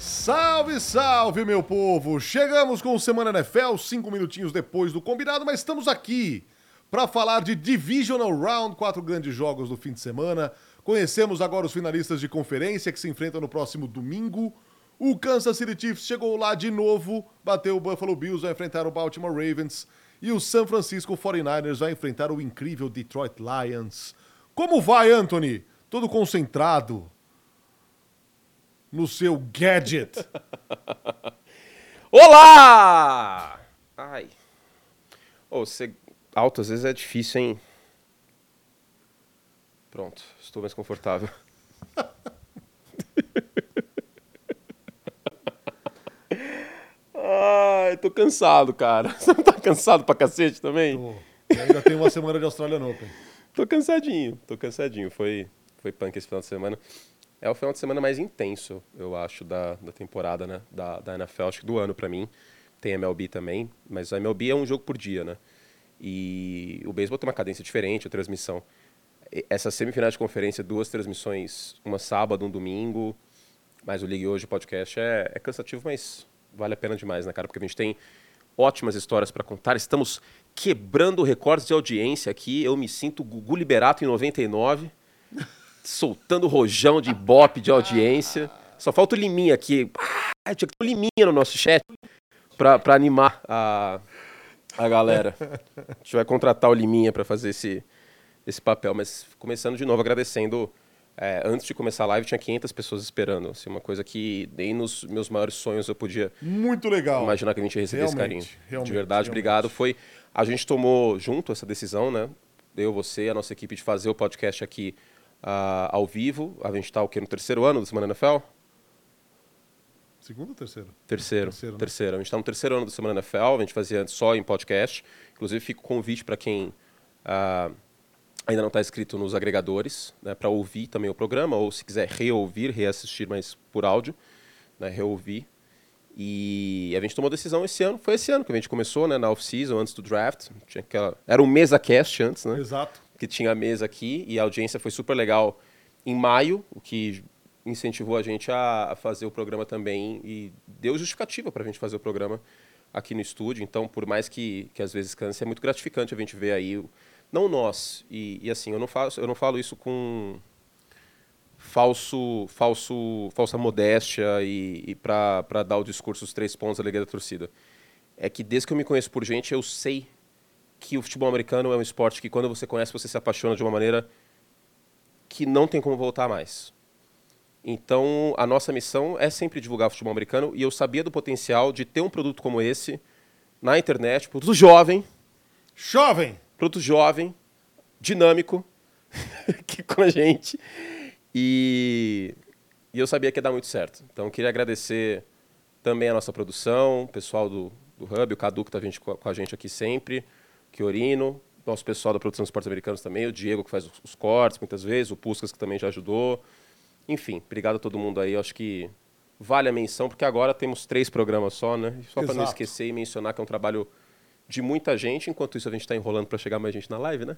Salve, salve, meu povo! Chegamos com o Semana NFL, cinco minutinhos depois do combinado, mas estamos aqui para falar de Divisional Round, quatro grandes jogos do fim de semana. Conhecemos agora os finalistas de conferência que se enfrentam no próximo domingo. O Kansas City Chiefs chegou lá de novo, bateu o Buffalo Bills, vai enfrentar o Baltimore Ravens. E o San Francisco 49ers vai enfrentar o incrível Detroit Lions. Como vai, Anthony? Todo concentrado no seu gadget. Olá! Ai. Ô, ser alto às vezes é difícil, hein? Pronto, estou mais confortável. Ai, tô cansado, cara. Você não tá cansado pra cacete também? Tô. Ainda tem uma semana de Australian Open. Tô cansadinho, tô cansadinho. Foi, foi punk esse final de semana. É o final de semana mais intenso, eu acho, da, da temporada, né? Da, da NFL, acho que do ano pra mim. Tem MLB também, mas a MLB é um jogo por dia, né? E o beisebol tem uma cadência diferente, a transmissão. Essa semifinal de conferência, duas transmissões, uma sábado, um domingo, mas o Ligue Hoje, podcast, é, é cansativo, mas vale a pena demais, né, cara? Porque a gente tem ótimas histórias para contar. Estamos quebrando recordes de audiência aqui. Eu me sinto Gugu Liberato em 99, soltando rojão de ibope de audiência. Só falta o Liminha aqui. Ah, tinha que ter o Liminha no nosso chat pra, pra animar a, a galera. A gente vai contratar o Liminha para fazer esse, esse papel. Mas começando de novo, agradecendo. É, antes de começar a live, tinha 500 pessoas esperando. Assim, uma coisa que nem nos meus maiores sonhos eu podia Muito legal. imaginar que a gente ia receber esse Realmente, carinho. realmente, de verdade, realmente. obrigado. Foi a gente tomou junto essa decisão, né? Eu, você, a nossa equipe de fazer o podcast aqui ah, ao vivo. A gente está o quê? No terceiro ano do Semana NFL? Segundo ou terceiro? Terceiro. Terceiro, né? Terceiro. A gente está no terceiro ano do Semana NFL, a gente fazia antes só em podcast. Inclusive, fica o convite para quem ah, ainda não está inscrito nos agregadores, né, para ouvir também o programa, ou se quiser reouvir, reassistir, mas por áudio, né, reouvir. E a gente tomou decisão esse ano, foi esse ano que a gente começou, né, na off-season, antes do draft. Tinha aquela, era um mesa cast antes, né? Exato. Que tinha a mesa aqui e a audiência foi super legal em maio, o que incentivou a gente a, a fazer o programa também e deu justificativa para a gente fazer o programa aqui no estúdio. Então, por mais que, que às vezes canse, é muito gratificante a gente ver aí, não nós, e, e assim, eu não, faço, eu não falo isso com falso, falso, falsa modéstia e, e para dar o discurso os três pontos da alegria da torcida. É que desde que eu me conheço por gente, eu sei que o futebol americano é um esporte que quando você conhece, você se apaixona de uma maneira que não tem como voltar mais. Então, a nossa missão é sempre divulgar o futebol americano e eu sabia do potencial de ter um produto como esse na internet, produto jovem, Jovem! produto jovem, dinâmico, aqui com a gente. E, e eu sabia que ia dar muito certo. Então, eu queria agradecer também a nossa produção, o pessoal do, do Hub, o Cadu, que está com a gente aqui sempre, Chiorino, nosso pessoal da produção dos esportes americanos também, o Diego, que faz os, cortes muitas vezes, o Puskas, que também já ajudou. Enfim, obrigado a todo mundo aí. Eu acho que vale a menção, porque agora temos três programas só, né? Só para não esquecer e mencionar que é um trabalho de muita gente, enquanto isso a gente está enrolando para chegar mais gente na live, né?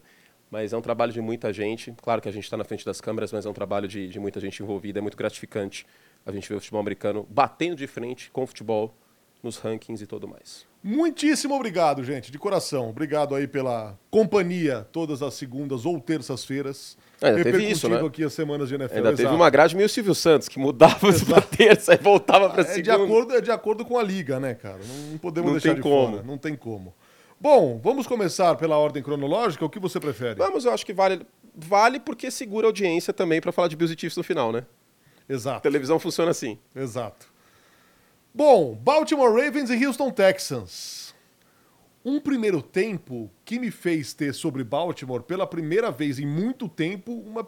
Mas é um trabalho de muita gente. Claro que a gente está na frente das câmeras, mas é um trabalho de, de muita gente envolvida. É muito gratificante a gente ver o futebol americano batendo de frente com o futebol nos rankings e tudo mais. Muitíssimo obrigado, gente, de coração. Obrigado aí pela companhia todas as segundas ou terças-feiras. Ainda teve isso, né? aqui as semanas de NFL. Ainda teve exato. uma grade meio Silvio Santos, que mudava para terça e voltava para É de, segunda. acordo, é de acordo com a liga, né, cara? Não, podemos Não deixar de como. fora. Não tem como. Bom, vamos começar pela ordem cronológica. O que você prefere? Vamos, eu acho que vale, vale porque segura a audiência também para falar de Bills e Chiefs no final, né? A Exato. televisão funciona assim. Exato. Bom, Baltimore Ravens e Houston Texans. Um primeiro tempo que me fez ter sobre Baltimore pela primeira vez em muito tempo uma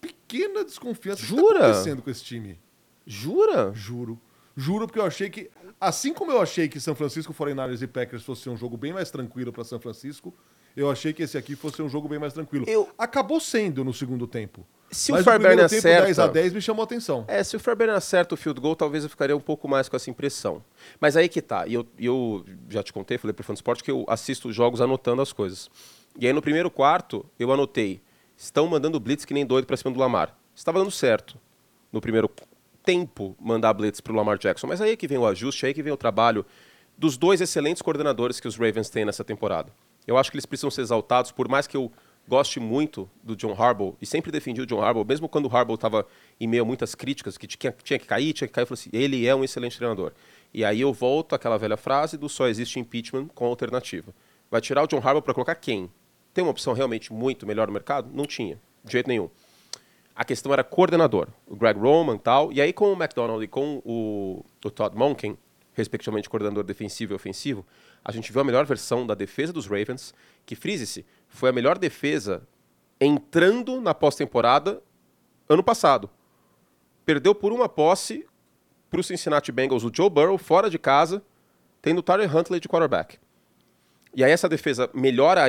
pequena desconfiança. O que Jura? tá acontecendo com esse time? Jura? Juro. Juro porque eu achei que, assim como eu achei que São Francisco 49ers e Packers fosse um jogo bem mais tranquilo para São Francisco, eu achei que esse aqui fosse um jogo bem mais tranquilo. Eu- Acabou sendo no segundo tempo. Se Mas o Fairbairn acerta... 10 a 10 me chamou a atenção. É, se o Fairbairn acerta o field goal, talvez eu ficaria um pouco mais com essa impressão. Mas aí que tá. E eu, eu já te contei, falei pro Fã do Esporte, que eu assisto os jogos anotando as coisas. E aí no primeiro quarto, eu anotei. Estão mandando blitz que nem doido pra cima do Lamar. Estava dando certo no primeiro tempo mandar blitz para o Lamar Jackson. Mas aí é que vem o ajuste, aí é que vem o trabalho dos dois excelentes coordenadores que os Ravens têm nessa temporada. Eu acho que eles precisam ser exaltados, por mais que eu goste muito do John Harbaugh e sempre defendi o John Harbaugh, mesmo quando o Harbaugh estava em meio a muitas críticas, que tinha, tinha que cair, tinha que cair, eu falei assim, ele é um excelente treinador. E aí eu volto àquela velha frase do só existe impeachment com alternativa. Vai tirar o John Harbaugh para colocar quem? Tem uma opção realmente muito melhor no mercado? Não tinha, de jeito nenhum. A questão era coordenador, o Greg Roman e tal, e aí com o McDonald e com o, o Todd Monken, respectivamente coordenador defensivo e ofensivo, a gente viu a melhor versão da defesa dos Ravens, que, frise-se, foi a melhor defesa entrando na pós-temporada ano passado. Perdeu por uma posse para o Cincinnati Bengals o Joe Burrow, fora de casa, tendo o Tyler Huntley de quarterback. E aí essa defesa melhora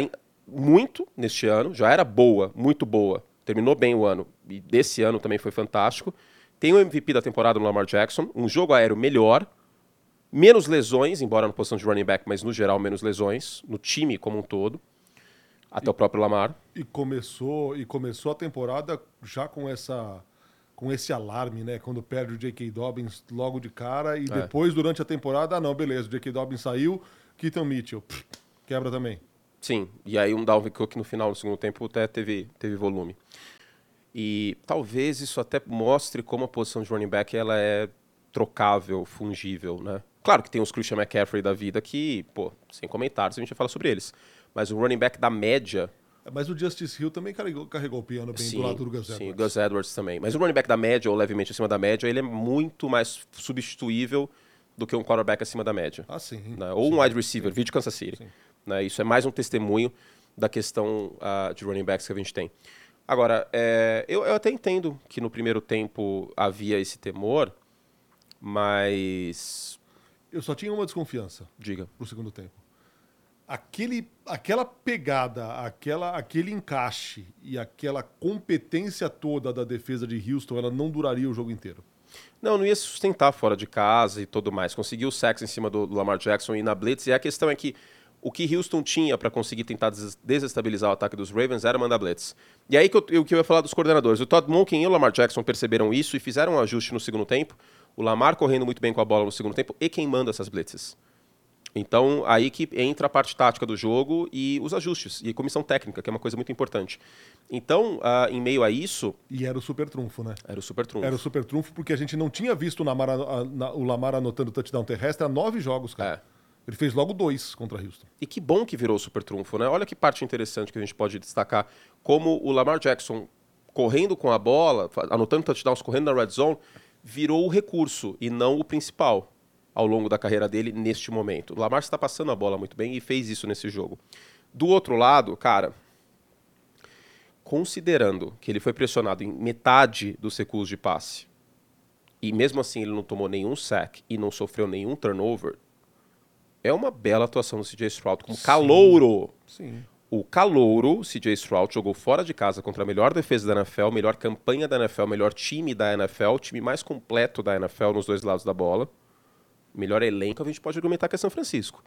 muito neste ano, já era boa, muito boa, terminou bem o ano, e desse ano também foi fantástico. Tem o MVP da temporada no Lamar Jackson, um jogo aéreo melhor, menos lesões, embora na posição de running back, mas no geral menos lesões, no time como um todo. Até e, o próprio Lamar. E começou, e começou a temporada já com essa com esse alarme, né? Quando perde o J.K. Dobbins logo de cara e é. depois, durante a temporada, ah, não, beleza, o J.K. Dobbins saiu, Keaton Mitchell, pff, quebra também. Sim, e aí um Dalvin Cook no final, no segundo tempo, até teve, teve volume. E talvez isso até mostre como a posição de running back ela é trocável, fungível, né? Claro que tem os Christian McCaffrey da vida que, pô, sem comentários, a gente vai falar sobre eles. Mas o running back da média. Mas o Justice Hill também carregou, carregou o piano bem sim, do lado do Gus Edwards. Sim, o Gus Edwards também. Mas o running back da média, ou levemente acima da média, ele é muito mais substituível do que um quarterback acima da média. Ah, sim. Né? Ou sim, um wide receiver, vídeo Kansas City. Né? Isso é mais um testemunho da questão uh, de running backs que a gente tem. Agora, é, eu, eu até entendo que no primeiro tempo havia esse temor, mas. Eu só tinha uma desconfiança. Diga. Pro segundo tempo aquele, aquela pegada, aquela, aquele encaixe e aquela competência toda da defesa de Houston, ela não duraria o jogo inteiro. Não, não ia se sustentar fora de casa e tudo mais. Conseguiu o sexo em cima do Lamar Jackson e na blitz. E a questão é que o que Houston tinha para conseguir tentar desestabilizar o ataque dos Ravens era mandar blitz. E aí que eu, eu, que eu ia falar dos coordenadores. O Todd Monken e o Lamar Jackson perceberam isso e fizeram um ajuste no segundo tempo. O Lamar correndo muito bem com a bola no segundo tempo e quem manda essas blitzes. Então, aí que entra a parte tática do jogo e os ajustes, e comissão técnica, que é uma coisa muito importante. Então, uh, em meio a isso. E era o super trunfo, né? Era o super trunfo. Era o super trunfo, porque a gente não tinha visto o Lamar, o Lamar anotando touchdown terrestre há nove jogos, cara. É. Ele fez logo dois contra Houston. E que bom que virou o super trunfo, né? Olha que parte interessante que a gente pode destacar. Como o Lamar Jackson, correndo com a bola, anotando touchdowns, correndo na red zone, virou o recurso e não o principal ao longo da carreira dele neste momento. O Lamar está passando a bola muito bem e fez isso nesse jogo. Do outro lado, cara, considerando que ele foi pressionado em metade dos recuos de passe, e mesmo assim ele não tomou nenhum sack e não sofreu nenhum turnover, é uma bela atuação do CJ Stroud como Sim. calouro. Sim. O calouro, CJ Stroud, jogou fora de casa contra a melhor defesa da NFL, melhor campanha da NFL, melhor time da NFL, time mais completo da NFL nos dois lados da bola. Melhor elenco a gente pode argumentar que é São Francisco.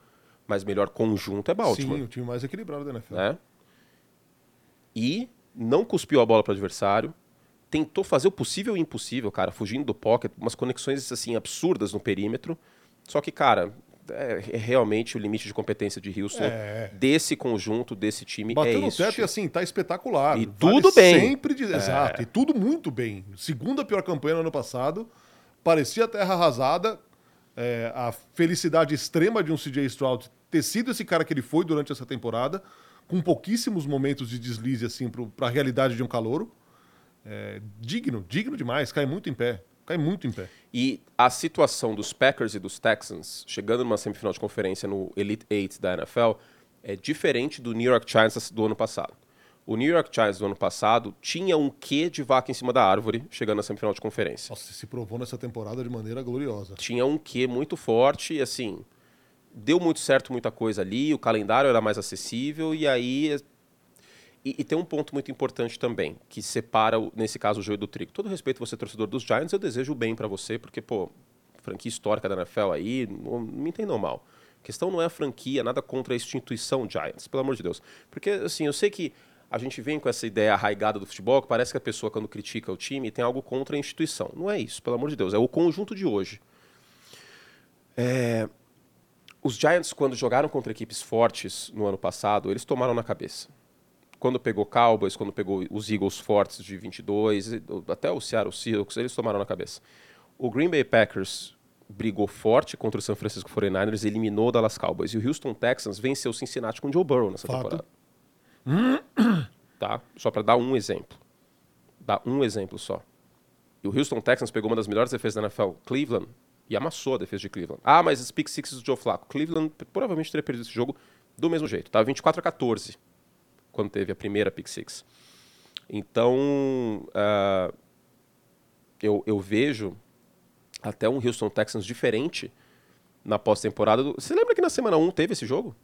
Mas melhor conjunto é Baltimore. Sim, o time mais equilibrado da NFL. Né? E não cuspiu a bola para o adversário. Tentou fazer o possível e o impossível, cara, fugindo do pocket, umas conexões assim absurdas no perímetro. Só que, cara, é, é realmente o limite de competência de Houston é. desse conjunto, desse time. É no teto e assim, tá espetacular. E vale tudo bem. Sempre de... Exato, e tudo muito bem. Segunda pior campanha no ano passado. Parecia terra arrasada é, a felicidade extrema de um CJ Stroud ter sido esse cara que ele foi durante essa temporada, com pouquíssimos momentos de deslize assim para a realidade de um calouro. É, digno, digno demais, cai muito em pé. Cai muito em pé. E a situação dos Packers e dos Texans, chegando numa semifinal de conferência no Elite Eight da NFL, é diferente do New York Giants do ano passado. O New York Giants do ano passado tinha um quê de vaca em cima da árvore, chegando na semifinal de conferência. Nossa, se provou nessa temporada de maneira gloriosa. Tinha um quê muito forte e assim, deu muito certo muita coisa ali, o calendário era mais acessível e aí e, e, tem um ponto muito importante também, que separa, nesse caso, o joio do trigo. Todo respeito você, torcedor dos Giants, eu desejo o bem para você, porque, pô, franquia histórica da NFL aí, não, não me entendam mal. A questão não é a franquia, nada contra a instituição Giants, pelo amor de Deus. Porque, assim, eu sei que a gente vem com essa ideia arraigada do futebol que parece que a pessoa, quando critica o time, tem algo contra a instituição. Não é isso, pelo amor de Deus. É o conjunto de hoje. É... Os Giants, quando jogaram contra equipes fortes no ano passado, eles tomaram na cabeça. Quando pegou Cowboys, quando pegou os Eagles fortes de 22, até o Seattle Seahawks, eles tomaram na cabeça. O Green Bay Packers brigou forte contra o San Francisco 49ers, eliminou o Dallas Cowboys. E o Houston Texans venceu o Cincinnati com o Joe Burrow nessa Fato. temporada. tá? Só para dar um exemplo. Dar um exemplo só. E o Houston Texans pegou uma das melhores defesas da NFL, Cleveland, e amassou a defesa de Cleveland. Ah, mas os pick sixes do Joe Flacco. Cleveland provavelmente teria perdido esse jogo do mesmo jeito. Tava 24 a 14 quando teve a primeira pick six. Então, uh, eu, eu vejo até um Houston Texans diferente na pós-temporada. Do... Você lembra que na semana 1 teve esse jogo?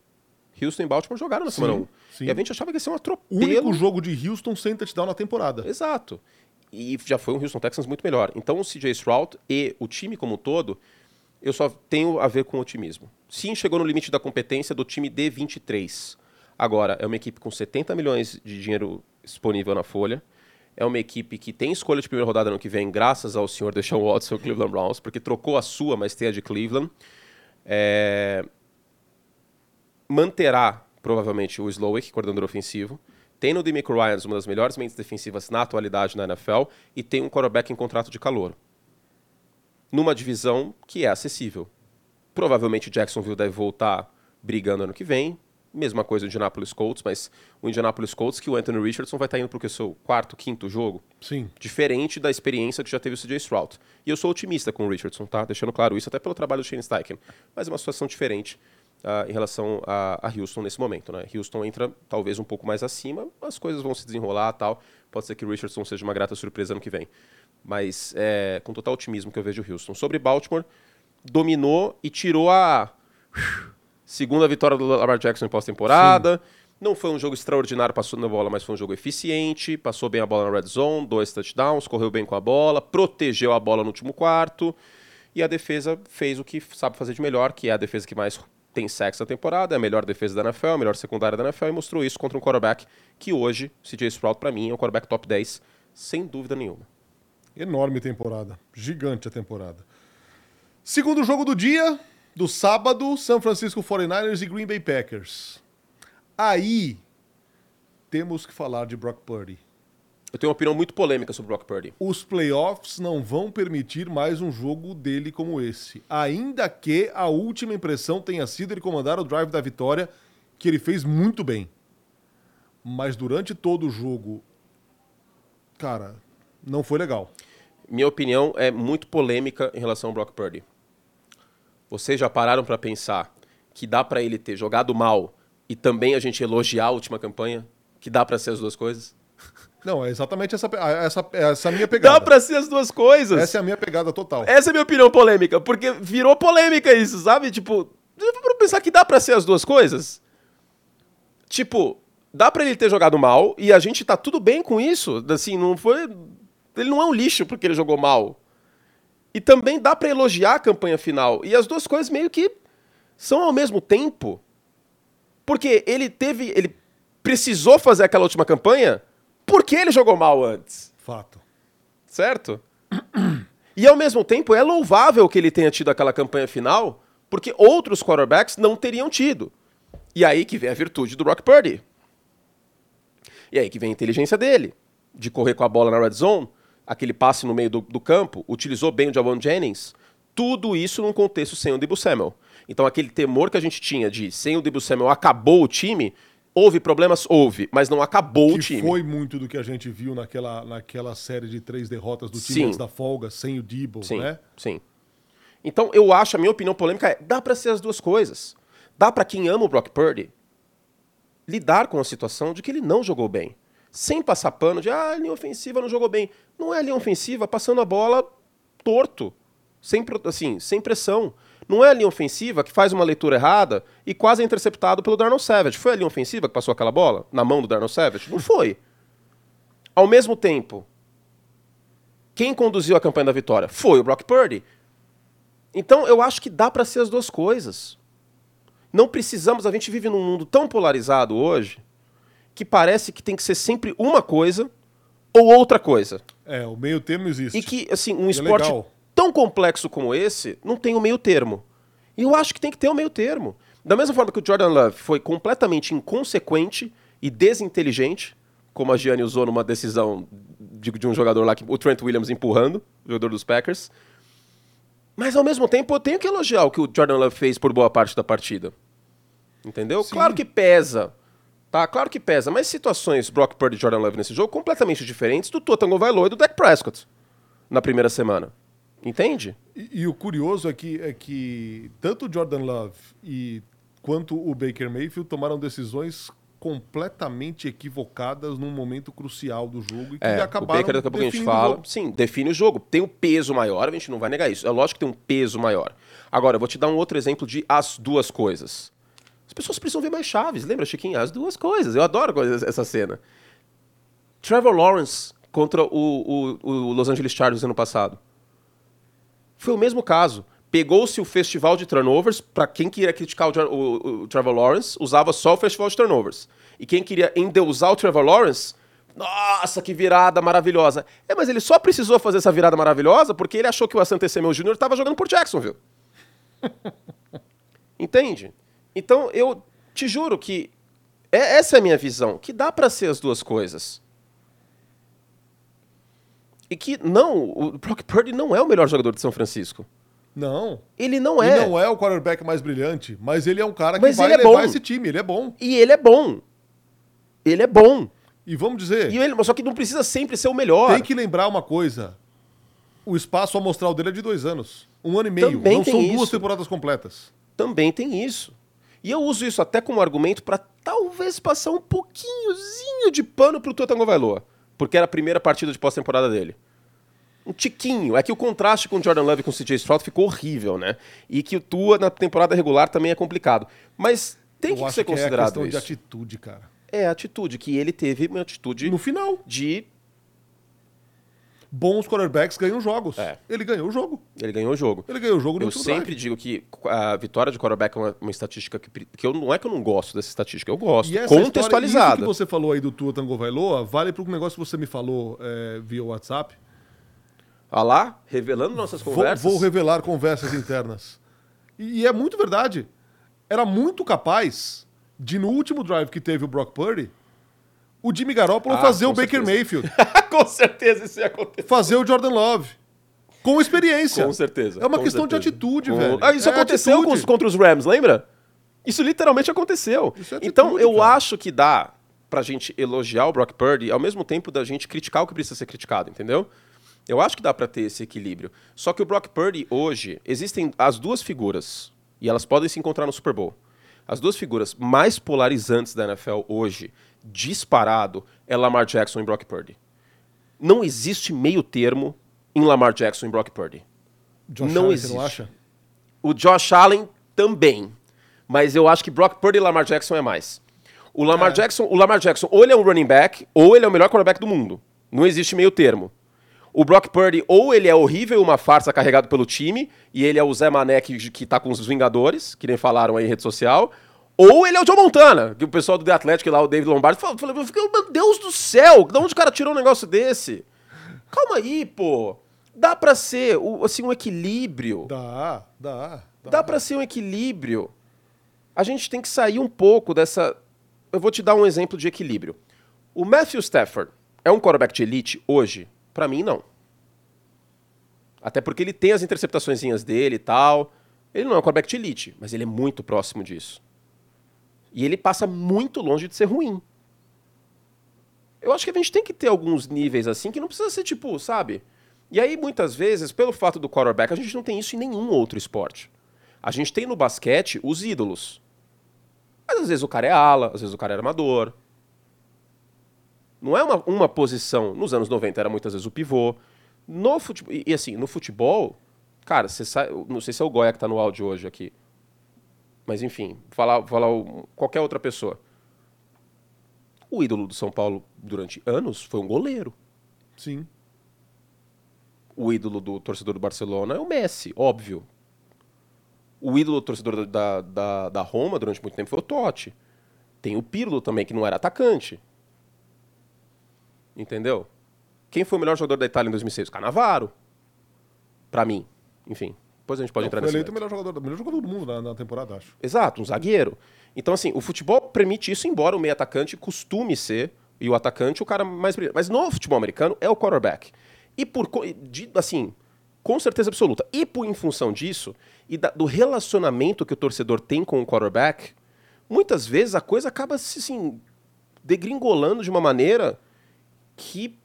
Houston e Baltimore jogaram na semana 1. sim. E a gente achava que ia ser um O atropelo. único jogo de Houston sem touchdown na temporada. Exato. E já foi um Houston Texans muito melhor. Então o CJ Stroud e o time como um todo, eu só tenho a ver com otimismo. Sim, chegou no limite da competência do time D23. Agora, é uma equipe com 70 milhões de dinheiro disponível na folha. É uma equipe que tem escolha de primeira rodada no que vem, graças ao senhor Deshaun Watson e Cleveland Browns, porque trocou a sua, mas tem a de Cleveland. É... Manterá, provavelmente, o Slowick, coordenador ofensivo. Tem no Demico Ryans uma das melhores mentes defensivas na atualidade na NFL e tem um quarterback em contrato de calor. Numa divisão que é acessível. Provavelmente Jacksonville deve voltar brigando ano que vem. Mesma coisa o Indianapolis Colts, mas o Indianapolis Colts que o Anthony Richardson vai estar indo para o seu quarto, quinto jogo. Sim. Diferente da experiência que já teve o CJ Stroud. E eu sou otimista com o Richardson, tá? Deixando claro isso, até pelo trabalho do Shane Steichen. Mas é uma situação diferente ah, em relação a, a Houston nesse momento, né? Houston entra talvez um pouco mais acima, as coisas vão se desenrolar tal. Pode ser que o Richardson seja uma grata surpresa ano que vem. Mas é com total otimismo que eu vejo o Houston. Sobre Baltimore, dominou e tirou a segunda vitória do Lamar Jackson em pós-temporada. Não foi um jogo extraordinário passando a bola, mas foi um jogo eficiente. Passou bem a bola na red zone, dois touchdowns, correu bem com a bola, protegeu a bola no último quarto. E a defesa fez o que sabe fazer de melhor, que é a defesa que mais tem sexo na temporada, é a melhor defesa da NFL, a melhor secundária da NFL, e mostrou isso contra um quarterback que hoje, CJ Sprout, para mim, é um quarterback top 10, sem dúvida nenhuma. Enorme temporada. Gigante a temporada. Segundo jogo do dia, do sábado, São Francisco 49ers e Green Bay Packers. Aí temos que falar de Brock Purdy. Eu tenho uma opinião muito polêmica sobre o Brock Purdy. Os playoffs não vão permitir mais um jogo dele como esse. Ainda que a última impressão tenha sido ele comandar o drive da vitória, que ele fez muito bem. Mas durante todo o jogo, cara, não foi legal. Minha opinião é muito polêmica em relação ao Brock Purdy. Vocês já pararam para pensar que dá para ele ter jogado mal e também a gente elogiar a última campanha? Que dá para ser as duas coisas? Não, é exatamente essa, essa, essa minha pegada. Dá pra ser as duas coisas. Essa é a minha pegada total. Essa é a minha opinião polêmica, porque virou polêmica isso, sabe? Tipo, pra pensar que dá pra ser as duas coisas? Tipo, dá pra ele ter jogado mal e a gente tá tudo bem com isso. Assim, não foi. Ele não é um lixo porque ele jogou mal. E também dá pra elogiar a campanha final. E as duas coisas meio que são ao mesmo tempo. Porque ele teve. Ele precisou fazer aquela última campanha porque ele jogou mal antes. Fato. Certo? E ao mesmo tempo é louvável que ele tenha tido aquela campanha final, porque outros quarterbacks não teriam tido. E aí que vem a virtude do Brock Purdy. E aí que vem a inteligência dele, de correr com a bola na red zone, aquele passe no meio do, do campo, utilizou bem o Javon Jennings, tudo isso num contexto sem o Debo Samuel. Então aquele temor que a gente tinha de sem o Debo Samuel acabou o time, houve problemas? Houve, mas não acabou que o time. foi muito do que a gente viu naquela, naquela série de três derrotas do time antes da folga, sem o Debo, Sim, né? sim. Então eu acho, a minha opinião polêmica é, dá pra ser as duas coisas. Dá pra quem ama o Brock Purdy lidar com a situação de que ele não jogou bem. Sem passar pano de, ah, a linha ofensiva não jogou bem. Não é a linha ofensiva passando a bola torto, sem, assim, sem pressão. Não é a linha ofensiva que faz uma leitura errada e quase é interceptado pelo Darnell Savage. Foi a linha ofensiva que passou aquela bola na mão do Darnell Savage? Não foi. Ao mesmo tempo, quem conduziu a campanha da vitória? Foi o Brock Purdy. Então eu acho que dá para ser as duas coisas. Não precisamos, a gente vive num mundo tão polarizado hoje que parece que tem que ser sempre uma coisa ou outra coisa. É, o meio termo existe. E que, assim, um é esporte legal. tão complexo como esse não tem o meio termo. E eu acho que tem que ter o meio termo. Da mesma forma que o Jordan Love foi completamente inconsequente e desinteligente, como a Gianni usou numa decisão de, de um jogador lá, que, o Trent Williams empurrando, jogador dos Packers. Mas ao mesmo tempo eu tenho que elogiar o que o Jordan Love fez por boa parte da partida. Entendeu? Sim. Claro que pesa. Tá, claro que pesa, mas situações Brock Purdy e Jordan Love nesse jogo completamente diferentes do Tua Tagovailoa e do Dak Prescott na primeira semana. Entende? E, e o curioso é que, é que tanto o Jordan Love e quanto o Baker Mayfield tomaram decisões completamente equivocadas num momento crucial do jogo e que É, o acabaram Baker daqui a pouco a gente o fala. jogo. Sim, define o jogo. Tem um peso maior, a gente não vai negar isso. É lógico que tem um peso maior. Agora, eu vou te dar um outro exemplo de as duas coisas. As pessoas precisam ver mais chaves, lembra, Chiquinho? As duas coisas. Eu adoro essa cena. Trevor Lawrence contra o, o, o Los Angeles Chargers ano passado. Foi o mesmo caso. Pegou-se o festival de turnovers, para quem queria criticar o, o- o Trevor Lawrence, usava só o festival de turnovers. E quem queria endeusar o Trevor Lawrence, nossa, que virada maravilhosa. É, mas ele só precisou fazer essa virada maravilhosa porque ele achou que o Asante Samuel Jr. estava jogando por Jacksonville. Entende? Então, eu te juro que é- essa é a minha visão, que dá para ser as duas coisas. E que não, o Brock Purdy não é o melhor jogador de São Francisco. Não. Ele não é. não é o quarterback mais brilhante, mas ele é um cara que Mas vai ele é levar bom. esse time. Ele é bom. E ele é bom. Ele é bom. E vamos dizer, E ele, só que não precisa sempre ser o melhor. tem que lembrar uma coisa. O espaço amostral dele é de dois anos. Um ano e meio. Também não são duas isso. temporadas completas. Também tem isso. E eu uso isso até como argumento para talvez passar um pouquinhozinho de pano pro Tua Tagovailoa, porque era a primeira partida de pós-temporada dele. Um tiquinho. É que o contraste com o Jordan Love e com o CJ Stroud ficou horrível, né? E que o Tua na temporada regular também é complicado. Mas tem Eu que acho ser que é considerado questão de isso. atitude, cara. É a atitude que ele teve, uma atitude No final, de bons quarterbacks ganham jogos. É. Ele ganhou o jogo. ele ganhou o jogo. Ele ganhou o jogo no Eu sempre drive. digo que a vitória de quarterback é uma, uma estatística que, que eu não é que eu não gosto dessa estatística, eu gosto, E essa história- contextualizada. isso que você falou aí do Tua Tagovailoa vale para um negócio que você me falou é, via WhatsApp. Olha lá, revelando nossas Vou, conversas. vou revelar conversas internas. E, e é muito verdade. Era muito capaz de, no último drive que teve o Brock Purdy, o Jimmy Garoppolo Ah, fazer o Baker certeza. Mayfield, com certeza isso ia acontecer. fazer o Jordan Love. Com experiência. Com certeza. É uma questão de certeza. atitude, Com- velho. Ah, isso É aconteceu os- contra os Rams, lembra? Isso literalmente aconteceu. É atitude, então, eu cara. acho que dá pra gente elogiar o Brock Purdy ao mesmo tempo da gente criticar o que precisa ser criticado, entendeu? Eu acho que dá pra ter esse equilíbrio. Só que o Brock Purdy hoje, existem as duas figuras, e elas podem se encontrar no Super Bowl. As duas figuras mais polarizantes da NFL hoje, disparado, é Lamar Jackson e Brock Purdy. Não existe meio termo em Lamar Jackson e Brock Purdy. Josh não Allen, existe. Você não acha? O Josh Allen também. Mas eu acho que Brock Purdy e Lamar Jackson é mais. O Lamar É. Jackson, o Lamar Jackson, ou ele é um running back, ou ele é o melhor quarterback do mundo. Não existe meio termo. O Brock Purdy, ou ele é horrível uma farsa carregado pelo time, e ele é o Zé Mané que, que tá com os Vingadores, que nem falaram aí em rede social, ou ele é o Joe Montana, que o pessoal do The Athletic lá, o David Lombardi, falou, falou, meu Deus do céu, de onde o cara tirou um negócio desse? Calma aí, pô. Dá pra ser, assim, um equilíbrio. Dá, dá. Dá pra ser um equilíbrio. A gente tem que sair um pouco dessa. Eu vou te dar um exemplo de equilíbrio. O Matthew Stafford é um quarterback de elite hoje? Pra mim, não. Até porque ele tem as interceptações dele e tal. Ele não é um quarterback de elite, mas ele é muito próximo disso. E ele passa muito longe de ser ruim. Eu acho que a gente tem que ter alguns níveis assim que não precisa ser tipo, sabe? E aí, muitas vezes, pelo fato do quarterback, a gente não tem isso em nenhum outro esporte. A gente tem no basquete os ídolos. Mas às vezes o cara é ala, às vezes o cara é armador. Não é uma, uma posição. Nos anos 90 era muitas vezes o pivô. No futebol, e, e assim, no futebol, cara, você sabe, não sei se é o Goya que tá no áudio hoje aqui. Mas enfim, falar, falar qualquer outra pessoa. O ídolo do São Paulo durante anos foi um goleiro. Sim. O ídolo do torcedor do Barcelona é o Messi, óbvio. O ídolo do torcedor da, da, da Roma durante muito tempo foi o Totti. Tem o Pirlo também, que não era atacante. Entendeu? Quem foi o melhor jogador da Itália em 2006? Canavaro. Pra mim. Enfim. Depois a gente pode Não, entrar foi nesse eleito o melhor jogador, o melhor jogador do mundo na, na temporada, acho. Exato, um zagueiro. Então, assim, o futebol permite isso, embora o meio atacante costume ser, e o atacante o cara mais brilhante. Mas no futebol americano é o quarterback. E por, de- assim, com certeza absoluta. E por em função disso, e da- do relacionamento que o torcedor tem com o quarterback, muitas vezes a coisa acaba se, assim, degringolando de uma maneira que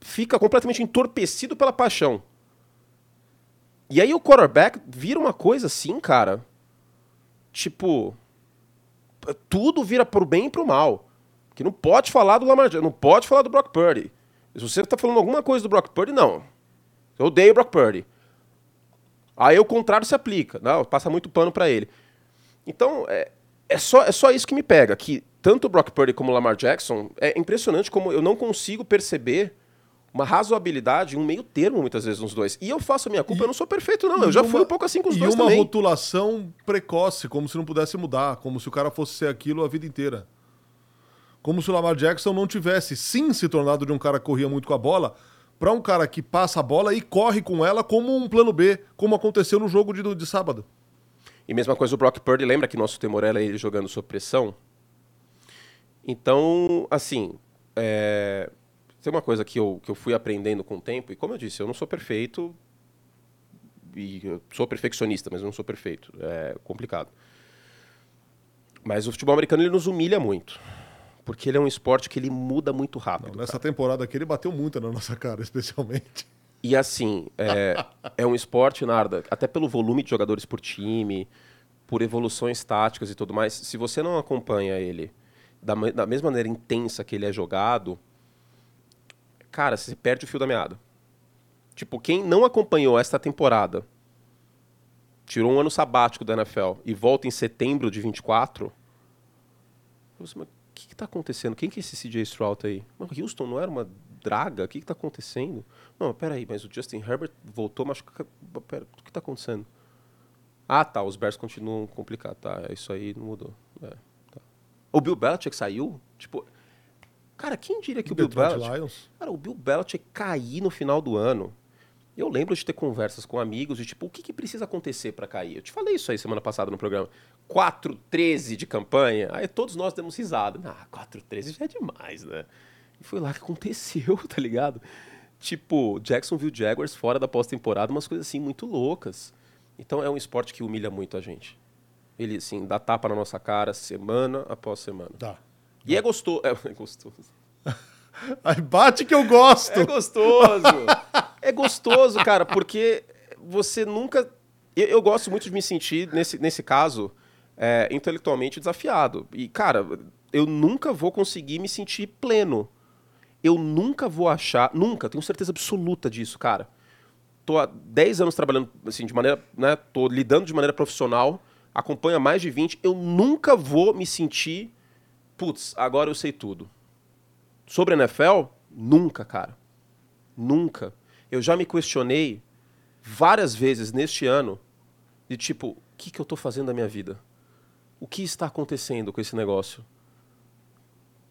fica completamente entorpecido pela paixão. E aí o quarterback vira uma coisa assim, cara. Tipo, tudo vira pro bem e pro mal. Que não pode falar do Lamar não pode falar do Brock Purdy. Se você tá falando alguma coisa do Brock Purdy, não. Eu odeio o Brock Purdy. Aí o contrário se aplica. Não, passa muito pano pra ele. Então, é, é, só, é só isso que me pega. Que tanto o Brock Purdy como o Lamar Jackson, é impressionante como eu não consigo perceber uma razoabilidade, um meio termo, muitas vezes, nos dois. E eu faço a minha culpa, eu não sou perfeito, não. Eu E já uma- fui um pouco assim com os e dois uma também. rotulação precoce, como se não pudesse mudar, como se o cara fosse ser aquilo a vida inteira. Como se o Lamar Jackson não tivesse, sim, se tornado de um cara que corria muito com a bola, para um cara que passa a bola e corre com ela como um plano B, como aconteceu no jogo de, de sábado. E mesma coisa o Brock Purdy, lembra que nosso temor era ele jogando sob pressão? Então, assim, é... tem uma coisa que eu, que eu fui aprendendo com o tempo, e como eu disse, eu não sou perfeito, e eu sou perfeccionista, mas eu não sou perfeito, é complicado. Mas o futebol americano ele nos humilha muito, porque ele é um esporte que ele muda muito rápido. Nessa temporada aqui ele bateu muito na nossa cara, especialmente. E assim, é, é um esporte, Narda, até pelo volume de jogadores por time, por evoluções táticas e tudo mais, se você não acompanha ele da, da mesma maneira intensa que ele é jogado, cara, você perde o fio da meada. Tipo, quem não acompanhou esta temporada, tirou um ano sabático da NFL e volta em setembro de 24, eu falei, mas o que, que tá acontecendo? Quem que é esse CJ Stroud aí? Mas Houston não era uma draga? O que, que tá acontecendo? Não, peraí, mas o Justin Herbert voltou machucado. Pera, o que tá acontecendo? Ah, tá, os Bears continuam complicados. Tá, isso aí não mudou. É, tá. O Bill Belichick saiu? Tipo, cara, quem diria que o Bill Belichick... Lions. Cara, o Bill Belichick cair no final do ano. Eu lembro de ter conversas com amigos de tipo, o que, que precisa acontecer para cair? Eu te falei isso aí semana passada no programa. 4-13 de campanha. Aí todos nós demos risada. Ah, 4-13 já é demais, né? E foi lá que aconteceu, tá ligado? Tipo, Jacksonville Jaguars fora da pós-temporada, umas coisas assim muito loucas. Então é um esporte que humilha muito a gente. Ele, assim, dá tapa na nossa cara semana após semana. Tá. E é gostoso. É, é gostoso. Aí bate que eu gosto. É gostoso. é gostoso, cara, porque você nunca. Eu, eu gosto muito de me sentir, nesse, nesse caso, é, intelectualmente desafiado. E, cara, eu nunca vou conseguir me sentir pleno. Eu nunca vou achar. Nunca, tenho certeza absoluta disso, cara. Tô há 10 anos trabalhando, assim, de maneira. Né, tô lidando de maneira profissional, acompanho há mais de 20. Eu nunca vou me sentir. Putz, agora eu sei tudo. Sobre a NFL, nunca, cara. Nunca. Eu já me questionei várias vezes neste ano de tipo, o que, que eu tô fazendo da minha vida? O que está acontecendo com esse negócio?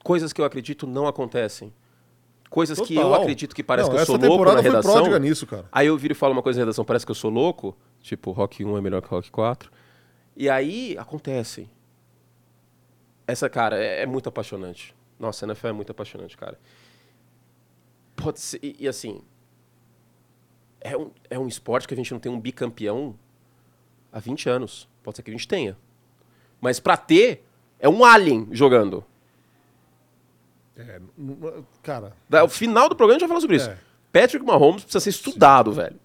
Coisas que eu acredito não acontecem. Coisas que eu Total. acredito que parece Não, que eu sou louco na redação. nisso, cara. Aí eu viro e falo uma coisa na redação, parece que eu sou louco. Tipo, Rock 1 é melhor que Rock 4. E aí acontece. Essa, cara, é, é muito apaixonante. Nossa, a NFL é muito apaixonante, cara. Pode ser. E, e assim. É um, é um esporte que a gente não tem um bicampeão há 20 anos. Pode ser que a gente tenha. Mas pra ter, é um alien jogando. É, cara, Da- O final do programa a gente vai falar sobre isso. É. Patrick Mahomes precisa ser estudado, velho.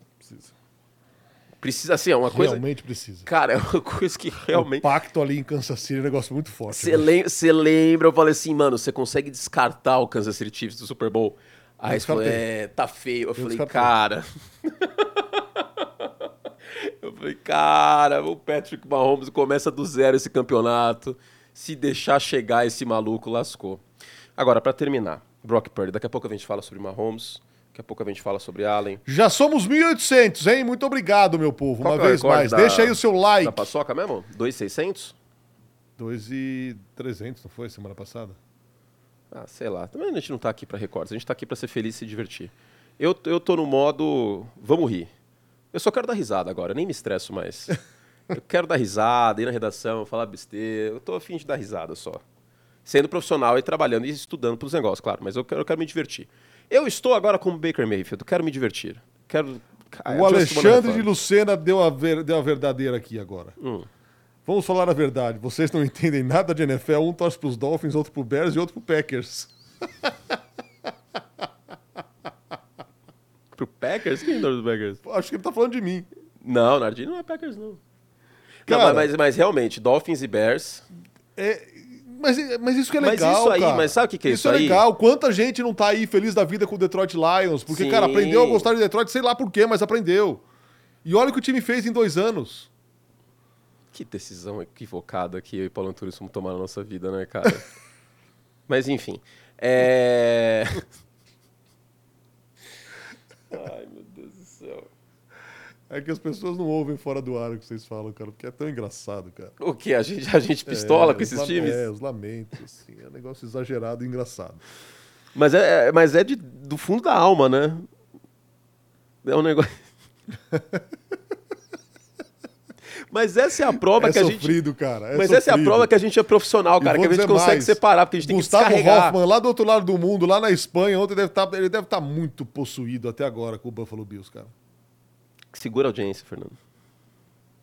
Precisa. Ser, é uma coisa. realmente precisa. Cara, é uma coisa que realmente. O pacto ali em Kansas City é um negócio muito forte. Você lem lembra, eu falei assim, mano, você consegue descartar o Kansas City Chiefs do Super Bowl? Aí Eu você falou, é, tá feio. Eu, falei, descartei. cara. eu falei, cara, o Patrick Mahomes começa do zero esse campeonato. Se deixar chegar esse maluco, lascou. Agora, pra terminar, Brock Purdy. Daqui a pouco a gente fala sobre Mahomes. Daqui a pouco a gente fala sobre Allen. Já somos 1.800, hein? Muito obrigado, meu povo. Qual Uma é vez mais. da- Deixa aí o seu like. Da paçoca mesmo? 2,600? 2.300, não foi semana passada? Ah, sei lá. Também a gente não tá aqui pra recordes, a gente tá aqui pra ser feliz e se divertir. Eu, eu tô no modo. Vamos rir. Eu só quero dar risada agora, nem me estresso mais. eu quero dar risada, ir na redação, falar besteira. Eu tô afim de dar risada só. Sendo profissional e trabalhando e estudando pros negócios, claro, mas eu quero, eu quero me divertir. Eu estou agora como Baker Mayfield, quero me divertir. Quero. O Alexandre de Lucena deu a, ver, deu a verdadeira aqui agora. Hum. Vamos falar a verdade. Vocês não entendem nada de NFL. Um torce pros Dolphins, outro pro Bears e outro pro Packers. Pro Packers? Quem é torce pro Packers? Acho que ele tá falando de mim. Não, Nardini não é Packers, não. Cara- não mas, mas realmente, Dolphins e Bears. É, mas, mas isso que é Mas legal, isso aí, cara. mas sabe o que que é isso isso é aí? legal. Quanta gente não tá aí feliz da vida com o Detroit Lions? Porque, Sim. cara, aprendeu a gostar de Detroit, sei lá por quê, mas aprendeu. E olha o que o time fez em dois anos. Que decisão equivocada que eu e Paulo Antunes fomos tomar na nossa vida, né, cara? Mas enfim. É. Ai, meu Deus do céu. É que as pessoas não ouvem fora do ar o que vocês falam, cara, porque é tão engraçado, cara. O que? A gente, a gente pistola É, com esses times? É, os lamentos, assim. É um negócio exagerado e engraçado. Mas é, é- mas é de, do fundo da alma, né? É um negócio. mas essa é a prova é que a gente. sofrido, cara. é Mas essa é a sofrido. prova que a gente é profissional, cara, que a gente consegue mais, separar, porque a gente tem Gustavo que descarregar. Hoffman, lá do outro lado do mundo, lá na Espanha, ontem deve tá, ele deve estar muito possuído até agora com o Buffalo Bills, cara. Segura a audiência, Fernando.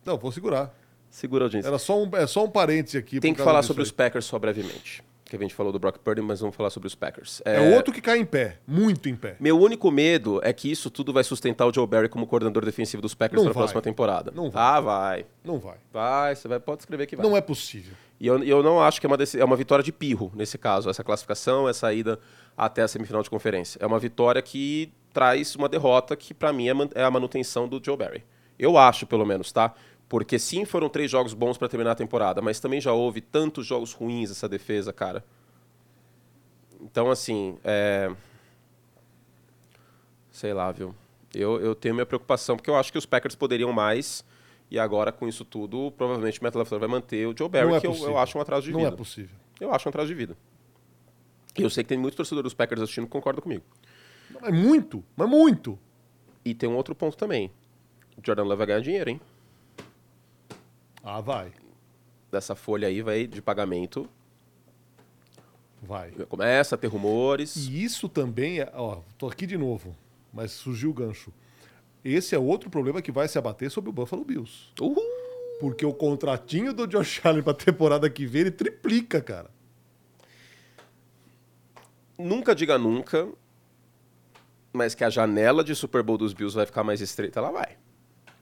Não, vou segurar. Segura a audiência. Era só um, é só um parêntese aqui. Tem que falar sobre aí. os Packers só brevemente. Que a gente falou do Brock Purdy, mas vamos falar sobre os Packers. É outro que cai em pé, muito em pé. Meu único medo é que isso tudo vai sustentar o Joe Barry como coordenador defensivo dos Packers para a próxima temporada. Não vai. Ah, vai. Não vai. Vai, você vai, pode escrever que vai. Não é possível. E eu, eu não acho que é uma, é uma vitória de pirro nesse caso, essa classificação, essa ida até a semifinal de conferência. É uma vitória que traz uma derrota que, pra mim, é, é a manutenção do Joe Barry. Eu acho, pelo menos, tá? Porque sim, foram três jogos bons pra terminar a temporada, mas também já houve tantos jogos ruins essa defesa, cara. Então, assim, é... sei lá, viu? Eu, eu tenho minha preocupação, porque eu acho que os Packers poderiam mais, e agora, com isso tudo, provavelmente o Matt LaFleur vai manter o Joe Barry, Não é que eu, eu acho um atraso de Não vida. é possível. Eu acho um atraso de vida. E eu sei que tem muitos torcedores dos Packers assistindo que concordam comigo. É muito, mas muito. E tem um outro ponto também. O Jordan Love vai ganhar dinheiro, hein? Ah, vai. Dessa folha aí vai de pagamento. Vai. Começa a ter rumores. E isso também é. Ó, tô aqui de novo, mas surgiu o gancho. Esse é outro problema que vai se abater sobre o Buffalo Bills. Uhul! Porque o contratinho do Josh Allen pra temporada que vem, ele triplica, cara. Nunca diga nunca, mas que a janela de Super Bowl dos Bills vai ficar mais estreita, ela vai.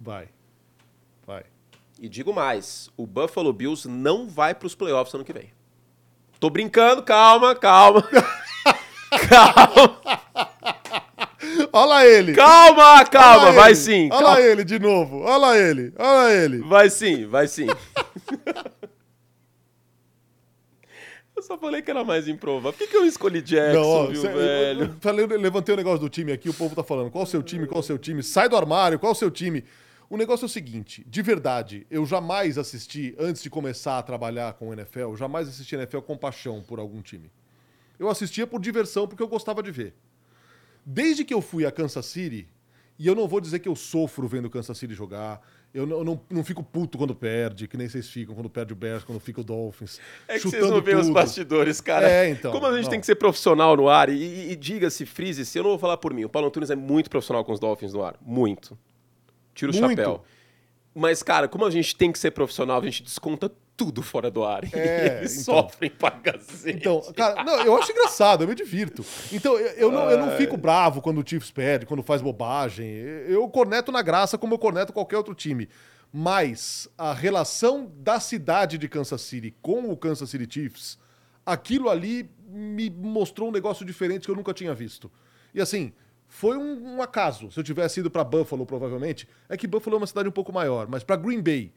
Vai. Vai. E digo mais, o Buffalo Bills não vai para os playoffs ano que vem. Tô brincando, calma, calma. calma, Olha lá ele! calma, Olha calma, lá vai ele. sim. Olha calma. lá ele de novo. Olha lá ele. Olha lá ele. Vai sim, vai sim. eu só falei que era mais improvável. Por que, que eu escolhi Jackson, Não, ó, viu, cê- eu- velho? eu falei, eu levantei o negócio do time aqui, o povo tá falando. Qual o seu time? Qual o seu time? Sai do armário, qual o seu time? O negócio é o seguinte, de verdade, eu jamais assisti, antes de começar a trabalhar com o NFL, eu jamais assisti NFL com paixão por algum time. Eu assistia por diversão, porque eu gostava de ver. Desde que eu fui a Kansas City, e eu não vou dizer que eu sofro vendo o Kansas City jogar, eu não, não, não fico puto quando perde, que nem vocês ficam quando perde o Bears, quando fica o Dolphins. É que vocês não veem os bastidores, cara. É, então, Como a gente não. tem que ser profissional no ar, e, e- e diga-se, frise-se, eu não vou falar por mim. O Paulo Antunes é muito profissional com os Dolphins no ar. Muito. Tira o Muito. chapéu. Mas, cara, como a gente tem que ser profissional, a gente desconta tudo fora do ar. É, e eles então. sofrem pra cacete. Então, cara, não, eu acho engraçado, eu me divirto. Então, eu, eu não, eu não fico bravo quando o Chiefs perde, quando faz bobagem. Eu corneto na graça como eu corneto qualquer outro time. Mas a relação da cidade de Kansas City com o Kansas City Chiefs, aquilo ali me mostrou um negócio diferente que eu nunca tinha visto. E assim, foi um, um acaso. Se eu tivesse ido pra Buffalo, provavelmente, é que Buffalo é uma cidade um pouco maior, mas pra Green Bay,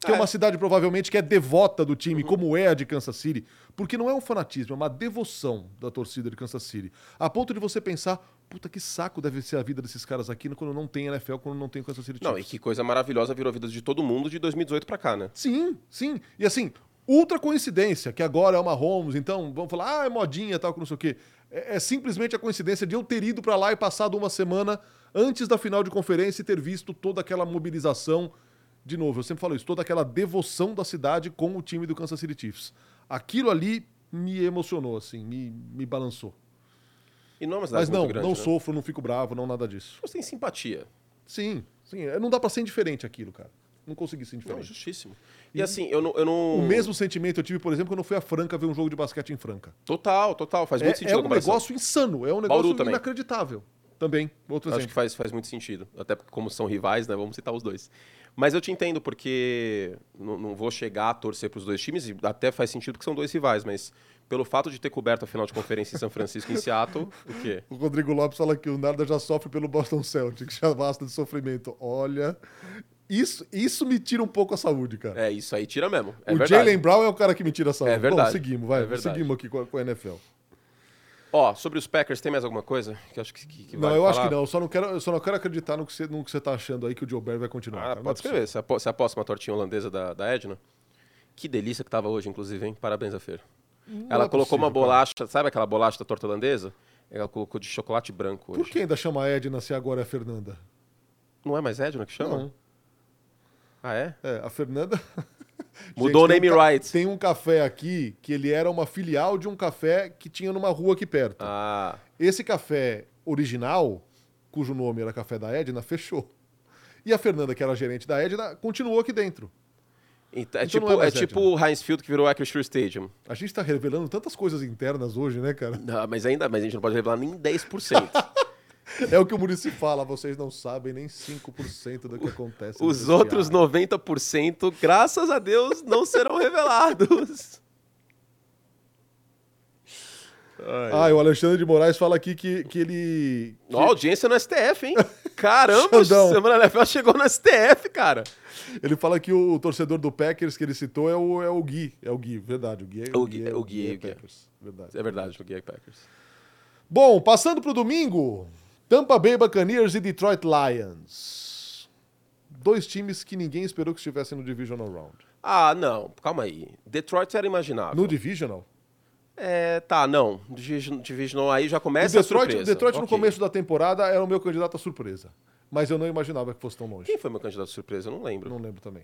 que é É. uma cidade provavelmente que é devota do time, como é a de Kansas City, porque não é um fanatismo, é uma devoção da torcida de Kansas City. A ponto de você pensar, puta que saco deve ser a vida desses caras aqui quando não tem NFL, quando não tem Kansas City Não, e Chiefs. que coisa maravilhosa virou a vida de todo mundo de 2018 pra cá, né? Sim, sim. E assim, ultra coincidência, que agora é uma Holmes, então vamos falar, ah, é modinha tal, que não sei o quê. É, é simplesmente a coincidência de eu ter ido para lá e passado uma semana antes da final de conferência e ter visto toda aquela mobilização. De novo, eu sempre falo isso, toda aquela devoção da cidade com o time do Kansas City Chiefs. Aquilo ali me emocionou, assim, me, me balançou. E não é uma Mas cidade não, muito grande, não né? sofro, não fico bravo, não nada disso. Você tem simpatia. Sim, sim, é, não dá pra ser indiferente aquilo, cara. Não consegui ser Não, indiferente. justíssimo. E assim, eu não, eu não... O mesmo sentimento eu tive, por exemplo, quando eu fui a Franca ver um jogo de basquete em Franca. Total, total. Faz É, muito sentido é um negócio insano, é um negócio inacreditável. Também, outro Acho exemplo. que faz, faz muito sentido. Até porque como são rivais, né? Vamos citar os dois. Mas eu te entendo, porque não, não vou chegar a torcer para os dois times, e até faz sentido porque são dois rivais, mas pelo fato de ter coberto a final de conferência em São Francisco e em Seattle, o quê? O Rodrigo Lopes fala que o Narda já sofre pelo Boston Celtics, já basta de sofrimento. Olha, isso, isso me tira um pouco a saúde, cara. É, isso aí tira mesmo. É o. Jalen Brown é o cara que me tira a saúde. É verdade. Bom, seguimos, vai. É seguimos aqui com a, com a NFL. Ó, sobre os Packers, tem mais alguma coisa que acho que, que, que não, eu acho falar? que não. Eu só não quero, só não quero acreditar no que você, no que você tá achando aí que o Joe Barry vai continuar. Ah, cara. Não é pode escrever. Você apo- Você aposta uma tortinha holandesa da, da Edna? Que delícia que tava hoje, inclusive, hein? Parabéns a Fer. Ela é colocou uma possível, cara. bolacha, sabe aquela bolacha da torta holandesa? Ela colocou de chocolate branco hoje. Por que ainda chama a Edna se agora é a Fernanda? Não é mais Edna que chama? Não. Ah, é? É, a Fernanda. Mudou o name um ca- right. Tem um café aqui que ele era uma filial de um café que tinha numa rua aqui perto. Ah, Esse café original, cujo nome era Café da Edna, fechou. E a Fernanda, que era gerente da Edna, continuou aqui dentro. então, é Então tipo, é é tipo Edna. o Heinz Field que virou Acrisure Stadium. A gente tá revelando tantas coisas internas hoje, né, cara? Não, mas ainda mas a gente não pode revelar nem 10%. É o que o Murici fala, vocês não sabem nem 5% do que acontece. Os outros vestiário. 90%, graças a Deus, não serão revelados. Ah, e o Alexandre de Moraes fala aqui que, que ele. que- audiência no STF, hein? Caramba, Xandão. Semana NFL chegou no STF, cara. Ele fala que o torcedor do Packers que ele citou é o, é o Gui. É o Gui, verdade. O Gui é O Gui- o Gui, é o Gui. Packers. Verdade. É verdade, o Gay Packers. Bom, passando pro domingo, Tampa Bay Buccaneers e Detroit Lions. Dois times que ninguém esperou que estivessem no Divisional Round. Ah, não, calma aí. Detroit era imaginável. No Divisional? É, tá, não. Division- Divisional aí já O começa a Detroit, surpresa. Detroit no Ok. começo da temporada era o meu candidato à surpresa. Mas eu não imaginava que fosse tão longe. Quem foi meu candidato surpresa? Eu não lembro. Não lembro também.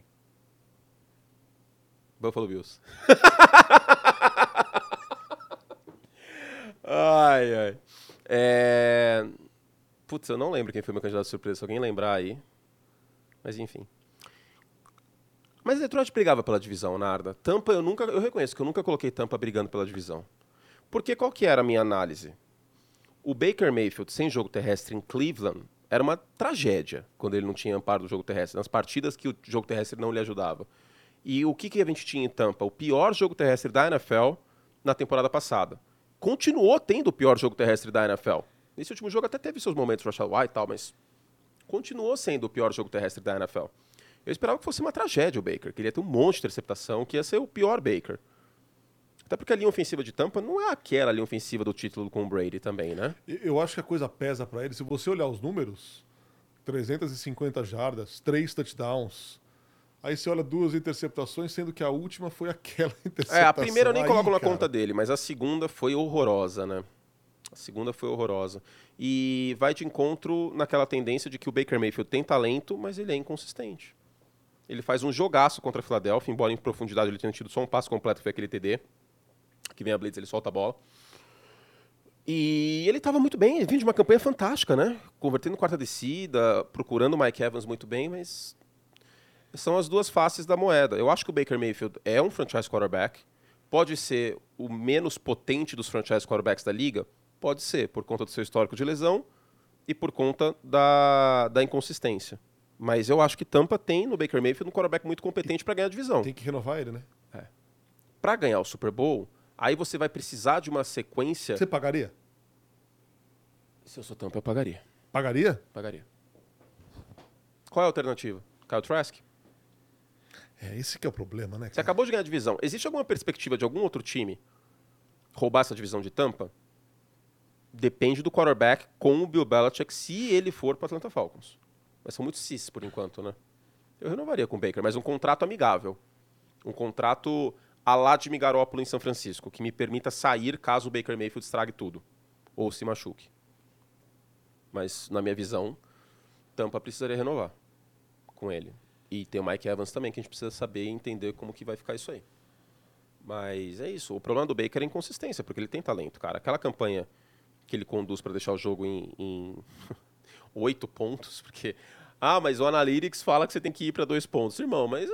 Buffalo Bills. ai, ai. É... Putz, eu não lembro quem foi meu candidato surpresa. Se alguém lembrar aí. Mas enfim. Mas Detroit brigava pela divisão, Narda. Tampa, eu nunca. Eu reconheço que eu nunca coloquei Tampa brigando pela divisão. Porque qual que era a minha análise? O Baker Mayfield sem jogo terrestre em Cleveland era uma tragédia quando ele não tinha amparo do jogo terrestre, nas partidas que o jogo terrestre não lhe ajudava. E o que, que a gente tinha em Tampa? O pior jogo terrestre da NFL na temporada passada. Continuou tendo o pior jogo terrestre da NFL. Nesse último jogo até teve seus momentos Rashad White e tal, mas continuou sendo o pior jogo terrestre da NFL. Eu esperava que fosse uma tragédia o Baker, que ele ia ter um monte de interceptação, que ia ser o pior Baker. Até porque a linha ofensiva de Tampa não é aquela linha ofensiva do título com o Brady também, né? Eu acho que a coisa pesa pra ele. Se você olhar os números, 350 jardas, 3 touchdowns. Aí você olha duas interceptações, sendo que a última foi aquela interceptação. É, a primeira eu nem Aí, coloco na cara, conta dele, mas a segunda foi horrorosa, né? A segunda foi horrorosa. E vai de encontro naquela tendência de que o Baker Mayfield tem talento, mas ele é inconsistente. Ele faz um jogaço contra a Filadélfia, embora em profundidade ele tenha tido só um passo completo, que foi aquele TD. Que vem a Blitz, ele solta a bola. E ele estava muito bem, ele vinha de uma campanha fantástica, né? Convertendo quarta descida, procurando o Mike Evans muito bem, mas são as duas faces da moeda. Eu acho que o Baker Mayfield é um franchise quarterback. Pode ser o menos potente dos franchise quarterbacks da liga? Pode ser, por conta do seu histórico de lesão e por conta da, da inconsistência. Mas eu acho que Tampa tem no Baker Mayfield um quarterback muito competente para ganhar a divisão. Tem que renovar ele, né? Para ganhar o Super Bowl, aí você vai precisar de uma sequência. Você pagaria? Se eu sou Tampa, eu pagaria. Pagaria? Pagaria. Qual é a alternativa? Kyle Trask? É, esse que é o problema, né? Você cara? acabou de ganhar a divisão. Existe alguma perspectiva de algum outro time roubar essa divisão de Tampa? Depende do quarterback com o Bill Belichick, se ele for para Atlanta Falcons. Mas são muito cis por enquanto, né? Eu renovaria com o Baker, mas um contrato amigável. Um contrato a lá de Garoppolo em São Francisco, que me permita sair caso o Baker Mayfield estrague tudo ou se machuque. Mas, na minha visão, Tampa precisaria renovar com ele. E tem o Mike Evans também, que a gente precisa saber e entender como que vai ficar isso aí. Mas é isso. O problema do Baker é inconsistência, porque ele tem talento, cara. Aquela campanha que ele conduz para deixar o jogo em oito pontos, porque ah, mas o Analytics fala que você tem que ir para dois pontos. Irmão, mas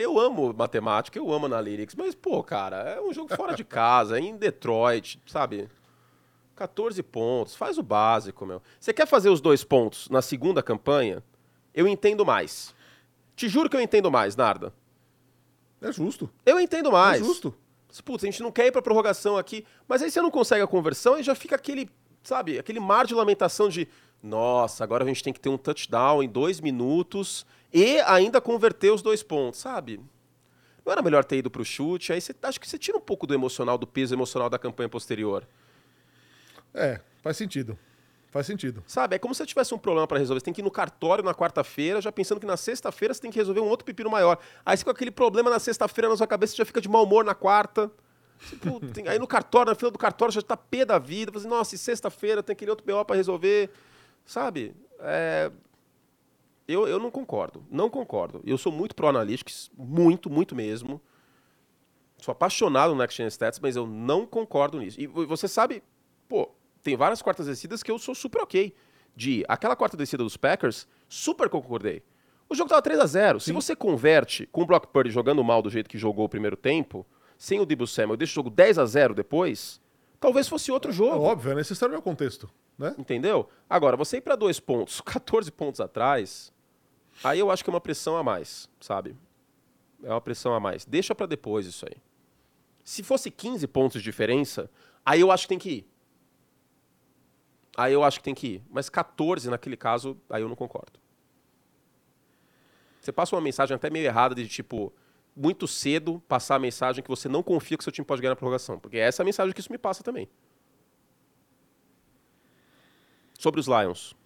eu amo matemática, eu amo Analytics, mas, pô, cara, é um jogo fora de casa, é em Detroit, sabe? 14 pontos, faz o básico, meu. Você quer fazer os dois pontos na segunda campanha? Eu entendo mais. Te juro que eu entendo mais, Narda. É justo. Eu entendo mais. É justo. Putz, a gente não quer ir pra prorrogação aqui, mas aí você não consegue a conversão e já fica aquele, sabe, aquele mar de lamentação de nossa, agora a gente tem que ter um touchdown em dois minutos e ainda converter os dois pontos, sabe? Não era melhor ter ido pro chute? Aí você acho que você tira um pouco do emocional, do peso emocional da campanha posterior. É, faz sentido. Faz sentido. Sabe, é como se você tivesse um problema para resolver. Você tem que ir no cartório na quarta-feira, já pensando que na sexta-feira você tem que resolver um outro pepino maior. Aí você com aquele problema na sexta-feira na sua cabeça, você já fica de mau humor na quarta. Tipo, tem, aí no cartório, na fila do cartório, já tá pé da vida. Você, nossa, sexta-feira tem aquele outro BO para resolver. Sabe? É... Eu, eu não concordo. Não concordo. Eu sou muito pro Analytics, muito, muito mesmo. Sou apaixonado no Next Gen Stats, mas eu não concordo nisso. E você sabe, pô, tem várias quartas descidas que eu sou super ok. De aquela quarta descida dos Packers, super concordei. O jogo tava 3 a 0 Se você converte com o Brock Purdy jogando mal do jeito que jogou o primeiro tempo, sem o Debo Samuel, deixa o jogo 10 a 0 depois, talvez fosse outro jogo. É óbvio, é necessário o contexto. Né? Entendeu? Agora, você ir para dois pontos, 14 pontos atrás, aí eu acho que é uma pressão a mais, sabe? É uma pressão a mais. Deixa para depois isso aí. Se fosse 15 pontos de diferença, aí eu acho que tem que ir. Aí eu acho que tem que ir. Mas 14 naquele caso, aí eu não concordo. Você passa uma mensagem até meio errada de tipo, muito cedo passar a mensagem que você não confia que seu time pode ganhar na prorrogação. Porque é essa a mensagem que isso me passa também. Sobre os Lions.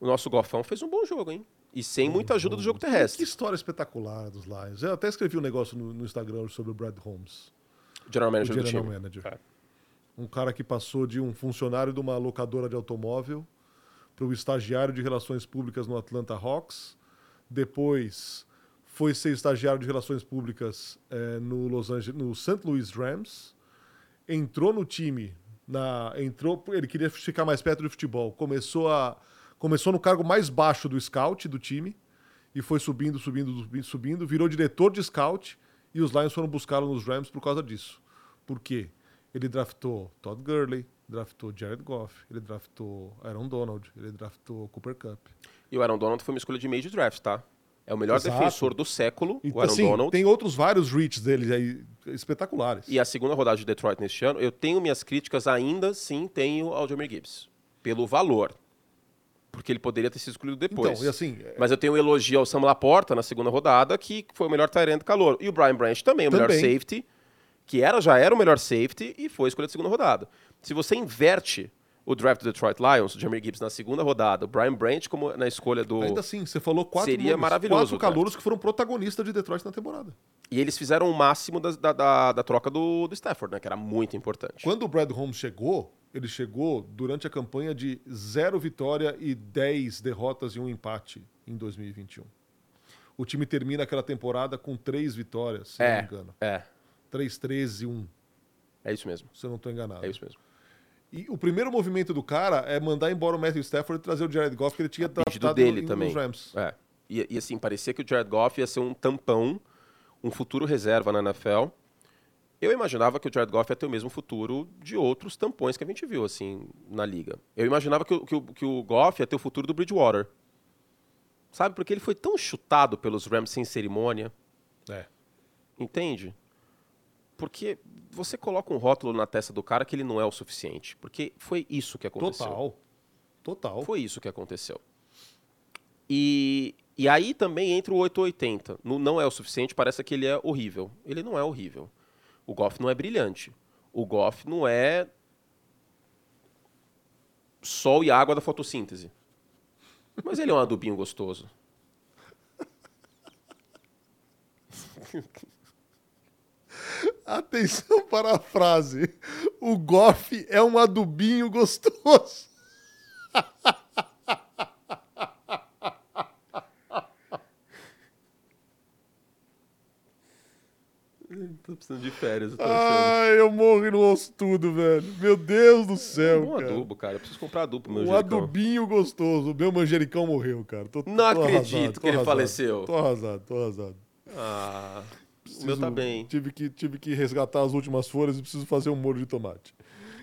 O nosso Gofão fez um bom jogo, hein? E sem muita ajuda do jogo terrestre. Que história espetacular dos Lions. Eu até escrevi um negócio no, no Instagram sobre o Brad Holmes. General Manager o General do time. Manager. É. Um cara que passou de um funcionário de uma locadora de automóvel para o estagiário de relações públicas no Atlanta Hawks. Depois foi ser estagiário de relações públicas é, no Los Angeles, no St. Louis Rams. Entrou no time na, entrou, ele queria ficar mais perto do futebol. Começou a começou no cargo mais baixo do scout do time e foi subindo, subindo, subindo, virou diretor de scout e os Lions foram buscá-lo nos Rams por causa disso. Por quê? Ele draftou Todd Gurley, draftou Jared Goff, ele draftou Aaron Donald, ele draftou Cooper Cup. E o Aaron Donald foi uma escolha de meio de draft, tá? É o melhor Exato. defensor do século, e, o Aaron assim, Donald. Tem outros vários reaches dele aí espetaculares. E a segunda rodada de Detroit neste ano, eu tenho minhas críticas ainda, sim, tenho ao Jamir Gibbs. Pelo valor. Porque ele poderia ter sido escolhido depois. Então, e assim, Mas eu tenho um elogio ao Sam Laporta na segunda rodada, que foi o melhor Tyrant calor. E o Brian Branch também, o também. melhor safety, que era, já era o melhor safety e foi escolhido na segunda rodada. Se você inverte o draft do Detroit Lions, o Jamir Gibbs na segunda rodada, o Brian Branch como na escolha do. Ainda assim, você falou quatro Seria nomes, maravilhoso. Quatro calouros que foram protagonistas de Detroit na temporada. E eles fizeram o máximo da, da, da, da troca do, do Stafford, né? Que era muito importante. Quando o Brad Holmes chegou, ele chegou durante a campanha de zero vitória e dez derrotas e um empate em 2021. O time termina aquela temporada com três vitórias, se é, não me engano. É. 3, 13 e 1. É isso mesmo. Se eu não estou enganado. É isso mesmo. E o primeiro movimento do cara é mandar embora o Matthew Stafford e trazer o Jared Goff, que ele tinha draftado dele no, também. nos Rams. É. E, e, assim, parecia que o Jared Goff ia ser um tampão, um futuro reserva na NFL. Eu imaginava que o Jared Goff ia ter o mesmo futuro de outros tampões que a gente viu, assim, na liga. Eu imaginava que, o, que, que o Goff ia ter o futuro do Bridgewater. Sabe? Porque ele foi tão chutado pelos Rams sem cerimônia. É. Entende? Porque você coloca um rótulo na testa do cara que ele não é o suficiente. Porque foi isso que aconteceu. Total. Total. Foi isso que aconteceu. E, e aí também entra o 880. No não é o suficiente, parece que ele é horrível. Ele não é horrível. O Goff não é brilhante. O Goff não é sol e água da fotossíntese. Mas ele é um adubinho gostoso. Atenção para a frase. O Goff é um adubinho gostoso. Tô precisando de férias, eu tô. Ai, eu morro e não ouço tudo, velho. Meu Deus do céu, Um cara. adubo, cara. Eu preciso comprar adubo pro meu Um manjericão. adubinho gostoso. O meu manjericão morreu, cara. Tô- Não tô acredito arrasado, que ele arrasado. faleceu. Tô arrasado, tô arrasado. Ah, o Preciso- meu tá bem. Tive que, tive que resgatar as últimas folhas e preciso fazer um molho de tomate.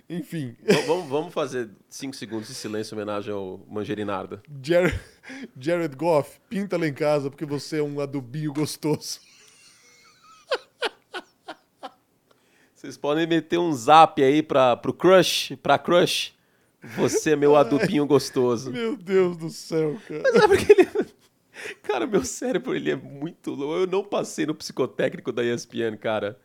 Enfim, vamos, vamos fazer 5 segundos de silêncio em homenagem ao Mangerinarda. Jared, Jared Goff, pinta lá em casa porque você é um adubinho gostoso. Vocês podem meter um zap aí pra, pro crush, pra crush. Você é meu adubinho gostoso. Meu Deus do céu, cara. Sabe porque ele... Cara, meu cérebro, ele é muito louco. Eu não passei no psicotécnico da ESPN, cara.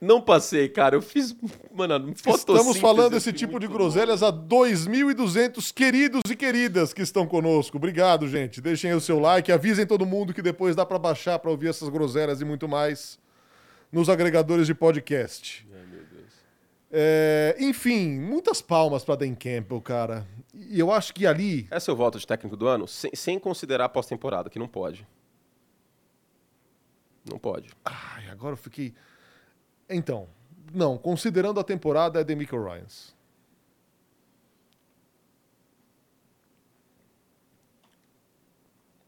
Não passei, cara. Eu fiz, mano, Estamos falando esse assim, tipo de groselhas a 2.200 queridos e queridas que estão conosco. Obrigado, gente. Deixem o seu like, avisem todo mundo que depois dá pra baixar pra ouvir essas groselhas e muito mais nos agregadores de podcast. Ai, meu Deus. É, enfim, muitas palmas pra Dan Campbell, cara. E eu acho que ali é o voto de técnico do ano, sem, sem considerar a pós-temporada, que não pode. Não pode. Ai, agora eu fiquei. Então, não, considerando a temporada, é Demico Ryans.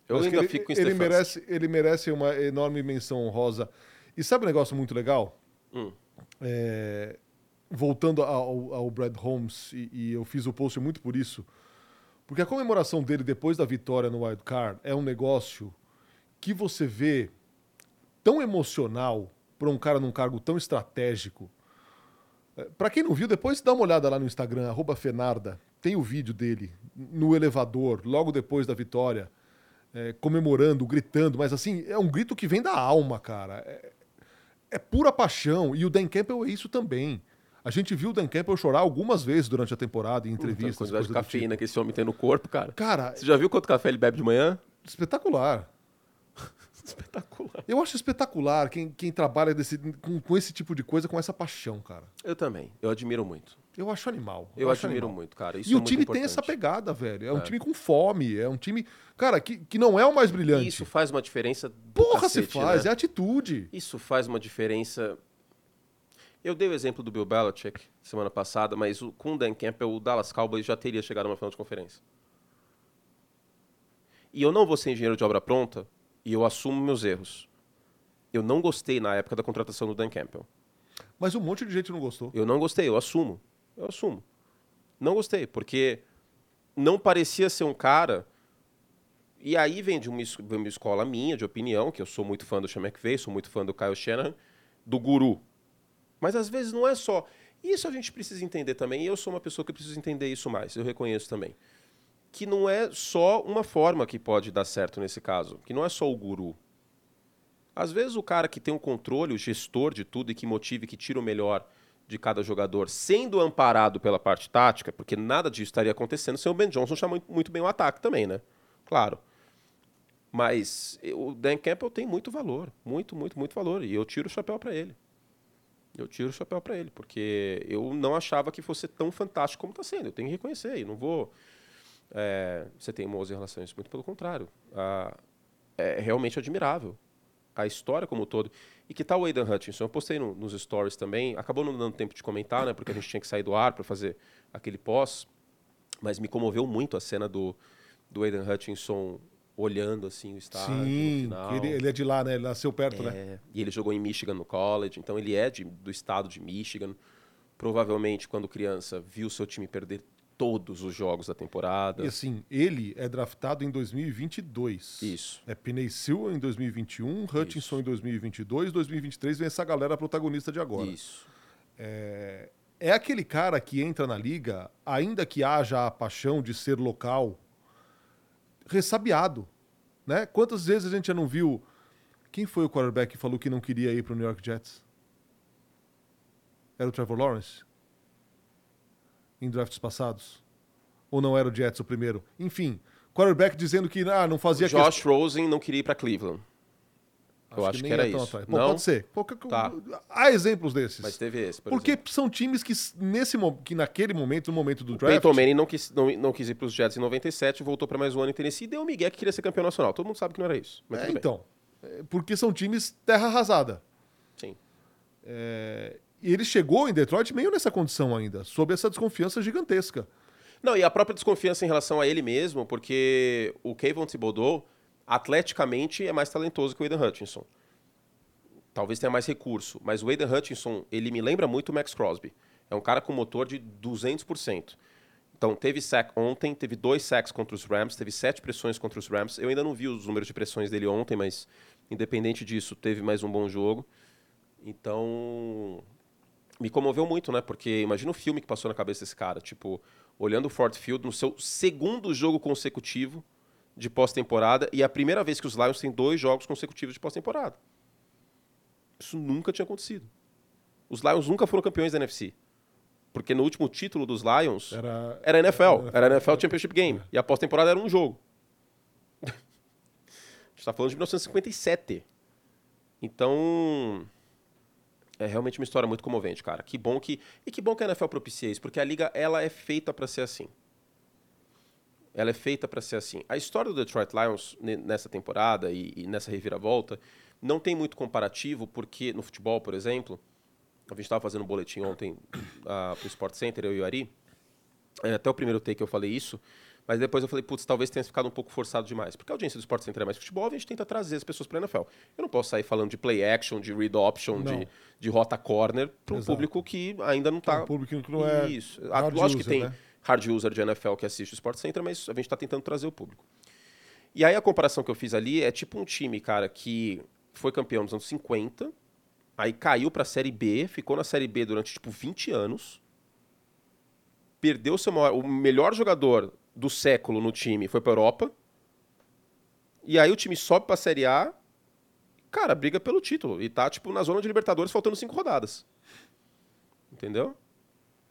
Eu Mas ainda que ele, fico com ele merece, ele merece uma enorme menção honrosa. E sabe um negócio muito legal? Hum. É, voltando ao, ao Brad Holmes, e, e eu fiz o post muito por isso, porque a comemoração dele depois da vitória no Wild Card é um negócio que você vê tão emocional para um cara num cargo tão estratégico. Para quem não viu, depois dá uma olhada lá no Instagram, Fenarda. Tem o vídeo dele no elevador, logo depois da vitória, é, comemorando, gritando, mas assim, é um grito que vem da alma, cara. É, é pura paixão. E o Dan Campbell é isso também. A gente viu o Dan Campbell chorar algumas vezes durante a temporada, em Puta, a entrevistas. quantidade de do cafeína tipo. que esse homem tem no corpo, cara. Cara, Você já viu quanto café ele bebe de manhã? espetacular. Espetacular. Eu acho espetacular quem, quem trabalha desse- com, com esse tipo de coisa, com essa paixão, cara. Eu também. Eu admiro muito. Eu acho animal. Eu, acho admiro animal. muito, cara. Isso E é o time importante. tem essa pegada, velho. É um É. time com fome. É um time, cara, que, que não é o mais brilhante. Isso faz uma diferença do Porra, cacete, se faz. né? É atitude. Isso faz uma diferença. Eu dei o exemplo do Bill Belichick semana passada, mas o, com o Dan Campbell, o Dallas Cowboys já teria chegado a uma final de conferência. E eu não vou ser engenheiro de obra pronta e eu assumo meus erros. Eu não gostei na época da contratação do Dan Campbell. Mas um monte de gente não gostou. Eu não gostei, eu assumo. Eu assumo. Não gostei, porque não parecia ser um cara. E aí vem de uma, escola minha, de opinião, que eu sou muito fã do Sean McVay, sou muito fã do Kyle Shanahan, do guru. Mas às vezes não é só. Isso a gente precisa entender também, e eu sou uma pessoa que precisa entender isso mais, eu reconheço também. Que não é só uma forma que pode dar certo nesse caso, que não é só o guru. Às vezes o cara que tem o controle, o gestor de tudo e que motive, que tira o melhor de cada jogador, sendo amparado pela parte tática, porque nada disso estaria acontecendo sem o Ben Johnson chamar muito bem o ataque também, né? Claro. Mas o Dan Campbell tem muito valor, muito, muito, muito valor, e eu tiro o chapéu para ele. Eu tiro o chapéu para ele, porque eu não achava que fosse tão fantástico como está sendo. Eu tenho que reconhecer, e não vou é, ser teimoso em relação a isso, muito pelo contrário. Ah, é realmente admirável a história como um todo. E que tal o Aidan Hutchinson? Eu postei no- nos stories também, acabou não dando tempo de comentar, né, porque a gente tinha que sair do ar para fazer aquele pós, mas me comoveu muito a cena do, do Aidan Hutchinson olhando assim o estádio Sim, final. ele, ele é de lá, né? Ele nasceu perto, né? É, e ele jogou em Michigan no college, então ele é de- do estado de Michigan. Provavelmente, quando criança, viu seu time perder todos os jogos da temporada. E assim, ele é draftado em 2022. Isso. É Piney em 2021, Hutchinson em 2022, 2023 vem essa galera protagonista de agora. Isso. É, é aquele cara que entra na liga, ainda que haja a paixão de ser local, ressabiado. Né? Quantas vezes a gente já não viu. Quem foi o quarterback que falou que não queria ir para o New York Jets? Era o Trevor Lawrence? Em drafts passados? Ou não era o Jets o primeiro? Enfim, quarterback dizendo que ah, não fazia Josh Rosen não queria ir para Cleveland. Eu acho que, que era é isso. Pô, não? Pode ser. Qualquer... Tá. Há exemplos desses. Mas teve esse, por Porque exemplo. são times que, nesse, que naquele momento, no momento do o draft... Peyton Manning não quis, não, não quis ir para os Jets em 97, voltou para mais um ano em Tennessee e deu o Miguel que queria ser campeão nacional. Todo mundo sabe que não era isso. É, então. É, porque são times terra arrasada. Sim. É, e ele chegou em Detroit meio nessa condição ainda, sob essa desconfiança gigantesca. Não, e a própria desconfiança em relação a ele mesmo, porque o Kayvon Thibodeau, atleticamente, é mais talentoso que o Aiden Hutchinson. Talvez tenha mais recurso, mas o Aiden Hutchinson, ele me lembra muito o Max Crosby. É um cara com motor de 200%. Então, teve sack ontem, teve dois sacks contra os Rams, teve sete pressões contra os Rams. Eu ainda não vi os números de pressões dele ontem, mas independente disso, teve mais um bom jogo. Então, me comoveu muito, né? Porque imagina o filme que passou na cabeça desse cara. Tipo, olhando o Ford Field no seu segundo jogo consecutivo de pós-temporada e é a primeira vez que os Lions têm dois jogos consecutivos de pós-temporada. Isso nunca tinha acontecido. Os Lions nunca foram campeões da NFC. Porque no último título dos Lions era, era NFL, era NFL Championship Game. E a pós-temporada era um jogo. a gente está falando de 1957. Então, é realmente uma história muito comovente, cara. Que bom que e que bom que a NFL propicia isso, porque a liga ela é feita para ser assim. Ela é feita para ser assim. A história do Detroit Lions nessa temporada e, e nessa reviravolta não tem muito comparativo, porque no futebol, por exemplo, a gente estava fazendo um boletim ontem uh, para o Sport Center, eu e o Ari. É, até o primeiro take eu falei isso. Mas depois eu falei, putz, talvez tenha ficado um pouco forçado demais. Porque a audiência do Sport Center é mais futebol, a gente tenta trazer as pessoas para a NFL. Eu não posso sair falando de play action, de read option, de, de rota corner para um público que ainda não está. É um público que não é. Isso. Hard Lógico user, que tem né? Hard user de NFL que assiste o Sport Center, mas a gente está tentando trazer o público. E aí a comparação que eu fiz ali é tipo um time, cara, que foi campeão nos anos 50, aí caiu para a Série B, ficou na Série B durante tipo 20 anos, perdeu seu maior, o melhor jogador do século no time foi para Europa. E aí o time sobe para a Série A, cara, briga pelo título e tá tipo na zona de Libertadores faltando cinco rodadas. Entendeu?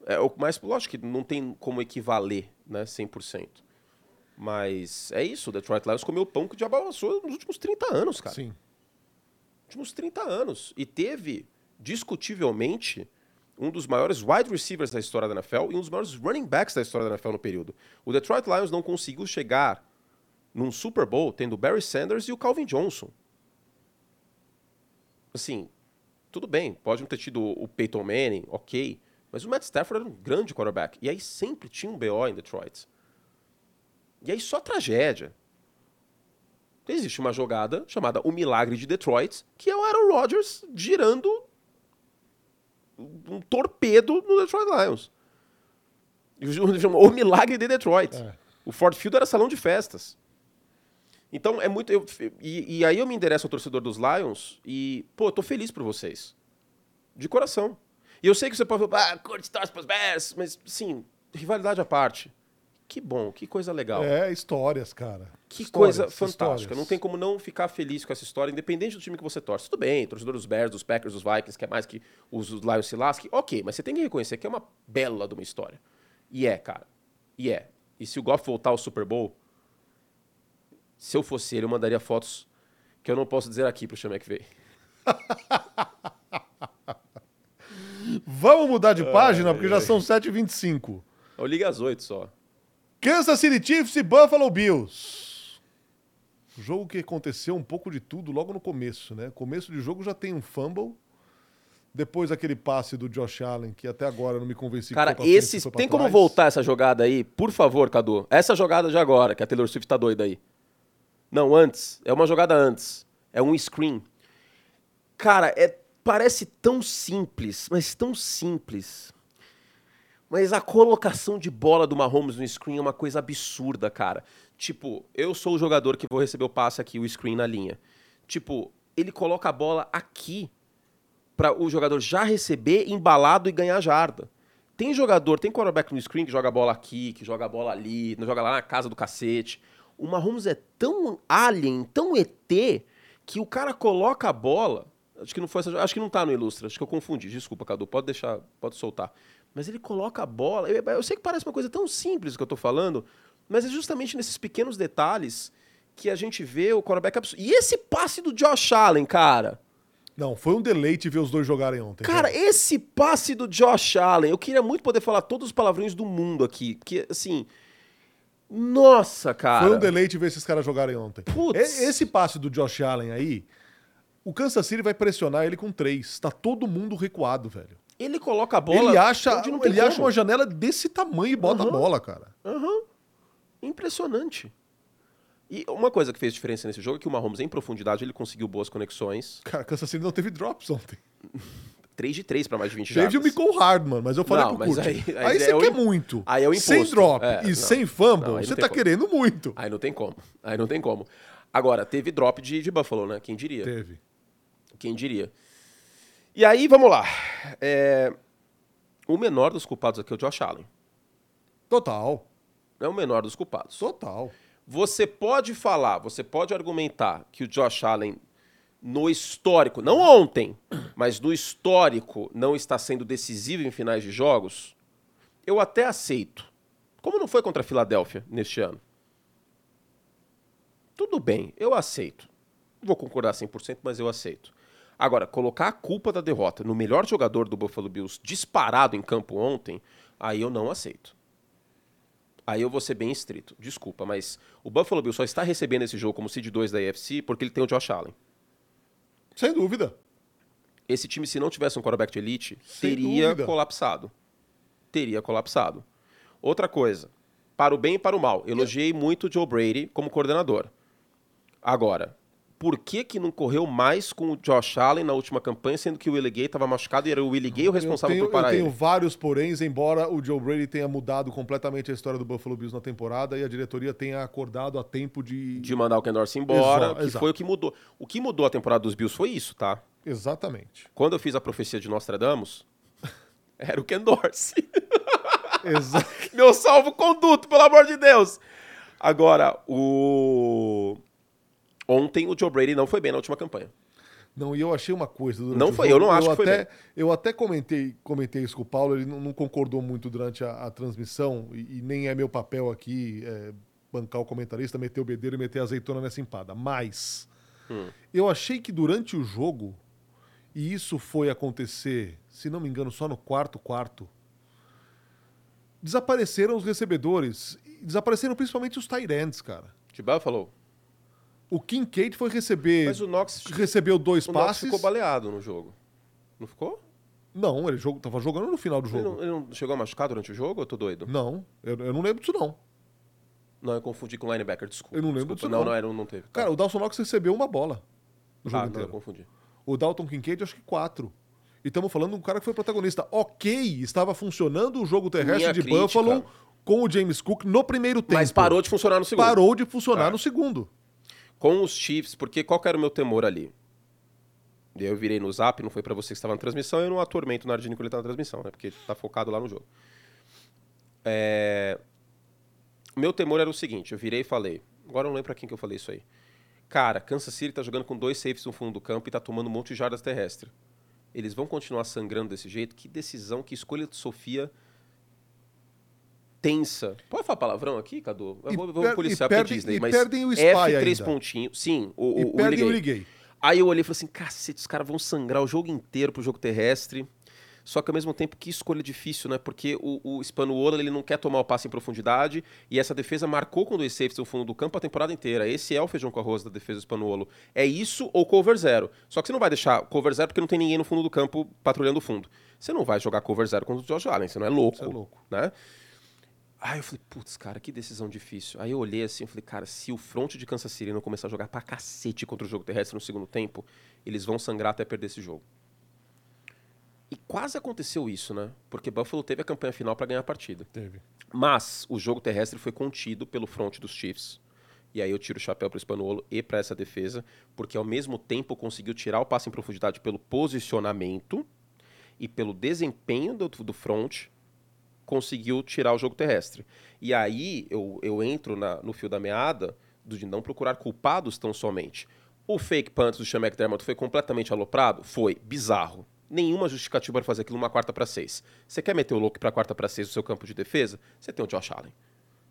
É o mais lógico que não tem como equivaler, né, 100%. Mas é isso, o Detroit Lions comeu pão que o diabo amassou nos últimos 30 anos, cara. Sim. Últimos 30 anos e teve discutivelmente um dos maiores wide receivers da história da NFL e um dos maiores running backs da história da NFL no período. O Detroit Lions não conseguiu chegar num Super Bowl tendo o Barry Sanders e o Calvin Johnson. Assim, tudo bem, pode não ter tido o Peyton Manning, ok, mas o Matt Stafford era um grande quarterback. E aí sempre tinha um BO em Detroit. E aí só tragédia. Existe uma jogada chamada O Milagre de Detroit, que é o Aaron Rodgers girando um torpedo no Detroit Lions. O milagre de Detroit. É. O Ford Field era salão de festas. Então é muito. Eu, e, e, aí eu me endereço ao torcedor dos Lions e, pô, eu tô feliz por vocês. De coração. E eu sei que você pode falar, ah, curte torce pros Bears, mas, sim, rivalidade à parte. Que bom, que coisa legal. É, histórias, cara. Que histórias, coisa fantástica. Histórias. Não tem como não ficar feliz com essa história, independente do time que você torce. Tudo bem, torcedor dos Bears, dos Packers, dos Vikings, que é mais que os Lions se lasque. Ok, mas você tem que reconhecer que é uma bela de uma história. E é, cara. E é. E se o Goff voltar ao Super Bowl, se eu fosse ele, eu mandaria fotos que eu não posso dizer aqui pro Sean McVay. Vamos mudar de página, porque já são 7h25. Eu ligo às 8 só. Kansas City Chiefs e Buffalo Bills. Jogo que aconteceu um pouco de tudo logo no começo, né? Começo de jogo já tem um fumble. Depois aquele passe do Josh Allen, que até agora não me convenci. Cara, esse tem como trás. voltar essa jogada aí? Por favor, Cadu. Essa jogada de agora, que a Taylor Swift tá doida aí. Não, antes. É uma jogada antes. É um screen. Cara, é, parece tão simples, mas tão simples. Mas a colocação de bola do Mahomes no screen é uma coisa absurda, cara. Tipo, eu sou o jogador que vou receber o passe aqui, o screen na linha. Tipo, ele coloca a bola aqui para o jogador já receber, embalado e ganhar jarda. Tem jogador, tem quarterback no screen que joga a bola aqui, que joga a bola ali, não joga lá na casa do cacete. O Mahomes é tão alien, tão ET, que o cara coloca a bola. Acho que não foi essa, acho que não tá no Ilustra, acho que eu confundi. Desculpa, Cadu, pode deixar, pode soltar. Mas ele coloca a bola. Eu, eu sei que parece uma coisa tão simples que eu estou falando, mas é justamente nesses pequenos detalhes que a gente vê o quarterback absurdo. E esse passe do Josh Allen, cara? Não, foi um deleite ver os dois jogarem ontem. Cara, esse passe do Josh Allen, eu queria muito poder falar todos os palavrões do mundo aqui, porque assim, nossa, cara. Foi um deleite ver esses caras jogarem ontem. Putz. Esse passe do Josh Allen aí, o Kansas City vai pressionar ele com três. Tá todo mundo recuado, velho. Ele coloca a bola. Ele acha, ele acha como. uma janela desse tamanho e bota a bola, cara. Aham. Impressionante. E uma coisa que fez diferença nesse jogo é que o Mahomes, em profundidade, ele conseguiu boas conexões. Cara, Kansas City não teve drops ontem. 3 de 3 para mais de 20 Teve o jardas. Michael Hardman, mas eu falei Não, pro mas Kurt. aí- Aí, aí você é o quer im- muito. aí é o Sem imposto. drop É, e não. sem fumble, Não, você tá como. querendo muito. Aí não tem como. Aí não tem como. Agora, teve drop de, de Buffalo, né? Quem diria? Teve. Quem diria? E aí, vamos lá. É, O menor dos culpados aqui é o Josh Allen. Total. É o menor dos culpados. Total. Você pode falar, você pode argumentar que o Josh Allen, no histórico, não ontem, mas no histórico, não está sendo decisivo em finais de jogos? Eu até aceito. Como não foi contra a Filadélfia neste ano? Tudo bem, eu aceito. Não vou concordar 100%, mas eu aceito. Agora, colocar a culpa da derrota no melhor jogador do Buffalo Bills disparado em campo ontem, aí eu não aceito. Aí eu vou ser bem estrito. Desculpa, mas o Buffalo Bills só está recebendo esse jogo como seed 2 da AFC porque ele tem o Josh Allen. Sem dúvida. Esse time, se não tivesse um quarterback de elite, Sem teria dúvida. colapsado. Teria colapsado. Outra coisa, para o bem e para o mal, elogiei muito o Joe Brady como coordenador. Agora, por que que não correu mais com o Josh Allen na última campanha, sendo que o Willie Gay estava machucado e era o Willie Gay o responsável tenho, por parar eu tenho ele? vários poréns, embora o Joe Brady tenha mudado completamente a história do Buffalo Bills na temporada e a diretoria tenha acordado a tempo de. De mandar o Ken Dorsey embora, Exato, que exato. foi o que mudou. O que mudou a temporada dos Bills foi isso, tá? Exatamente. Quando eu fiz a profecia de Nostradamus, era o Ken Dorsey. Meu salvo conduto, pelo amor de Deus. Agora, o. Ontem o Joe Brady não foi bem na última campanha. Não, e eu achei uma coisa durante Não foi, jogo, eu não acho que foi até, bem. Eu até comentei, comentei isso com o Paulo, ele não, não concordou muito durante a, a transmissão, e, e nem é meu papel aqui é, bancar o comentarista, meter o bedelho e meter a azeitona nessa empada. Mas Hum. eu achei que durante o jogo, e isso foi acontecer, se não me engano, só no quarto quarto, desapareceram os recebedores. Desapareceram principalmente os tight ends, cara. De Buffalo. O Kincaid foi receber. Mas o Knox, Recebeu dois o Knox passes. ficou baleado no jogo. Não ficou? Não, ele jogo, tava jogando no final do Ele jogo. não, ele não chegou a machucar durante o jogo? Eu tô doido? Não, eu, eu não lembro disso, não. Não, eu confundi com o linebacker, desculpa. Eu não lembro desculpa. disso, Não, não. não, era, não teve. Cara, o Dawson Knox recebeu uma bola no jogo ah, não, eu inteiro. confundi. O Dalton Kincaid, acho que quatro. E estamos falando de um cara que foi protagonista. Ok, estava funcionando o jogo terrestre Minha de crítica. Buffalo com o James Cook no primeiro tempo. Mas parou de funcionar no segundo. Parou de funcionar Ah. no segundo. Com os Chiefs, porque qual era o meu temor ali? Eu virei no zap, não foi pra você que estava na transmissão, eu não atormento o Nardini quando ele tá na transmissão, né? Porque ele tá focado lá no jogo. É... Meu temor era o seguinte, eu virei e falei, agora eu não lembro pra quem que eu falei isso aí. Cara, Kansas City tá jogando com dois safes no fundo do campo e tá tomando um monte de jardas terrestres. Eles vão continuar sangrando desse jeito? Que decisão, que escolha de Sofia tensa. Pode falar palavrão aqui, Cadu? Eu vou, policiar e perdem- Disney, e mas perdem o Spy F3 ainda. pontinhos. Sim, o, e o, perdem o. Gay. Aí eu olhei e falei assim, cacete, os caras vão sangrar o jogo inteiro pro jogo terrestre. Só que ao mesmo tempo, que escolha difícil, né? Porque o, o Spanuolo, ele não quer tomar o passe em profundidade e essa defesa marcou com dois safes no fundo do campo a temporada inteira. Esse é o feijão com arroz da defesa do Spanuolo. É isso ou cover zero. Só que você não vai deixar cover zero porque não tem ninguém no fundo do campo patrulhando o fundo. Você não vai jogar cover zero contra o Josh Allen, você não é louco. É louco. Né? Aí eu falei, putz, cara, que decisão difícil. Aí eu olhei assim, eu falei, cara, se o front de Kansas City não começar a jogar pra cacete contra o jogo terrestre no segundo tempo, eles vão sangrar até perder esse jogo. E quase aconteceu isso, né? Porque Buffalo teve a campanha final pra ganhar a partida. Teve. Mas o jogo terrestre foi contido pelo front dos Chiefs. E aí eu tiro o chapéu para o Spanuolo e para essa defesa, porque ao mesmo tempo conseguiu tirar o passe em profundidade pelo posicionamento e pelo desempenho do, do front, conseguiu tirar o jogo terrestre. E aí eu, eu entro na- no fio da meada de não procurar culpados tão somente. O fake punt do Sean McDermott foi completamente aloprado? Foi. Bizarro. Nenhuma justificativa para fazer aquilo numa quarta para seis. Você quer meter o louco para quarta para seis no seu campo de defesa? Você tem o Josh Allen.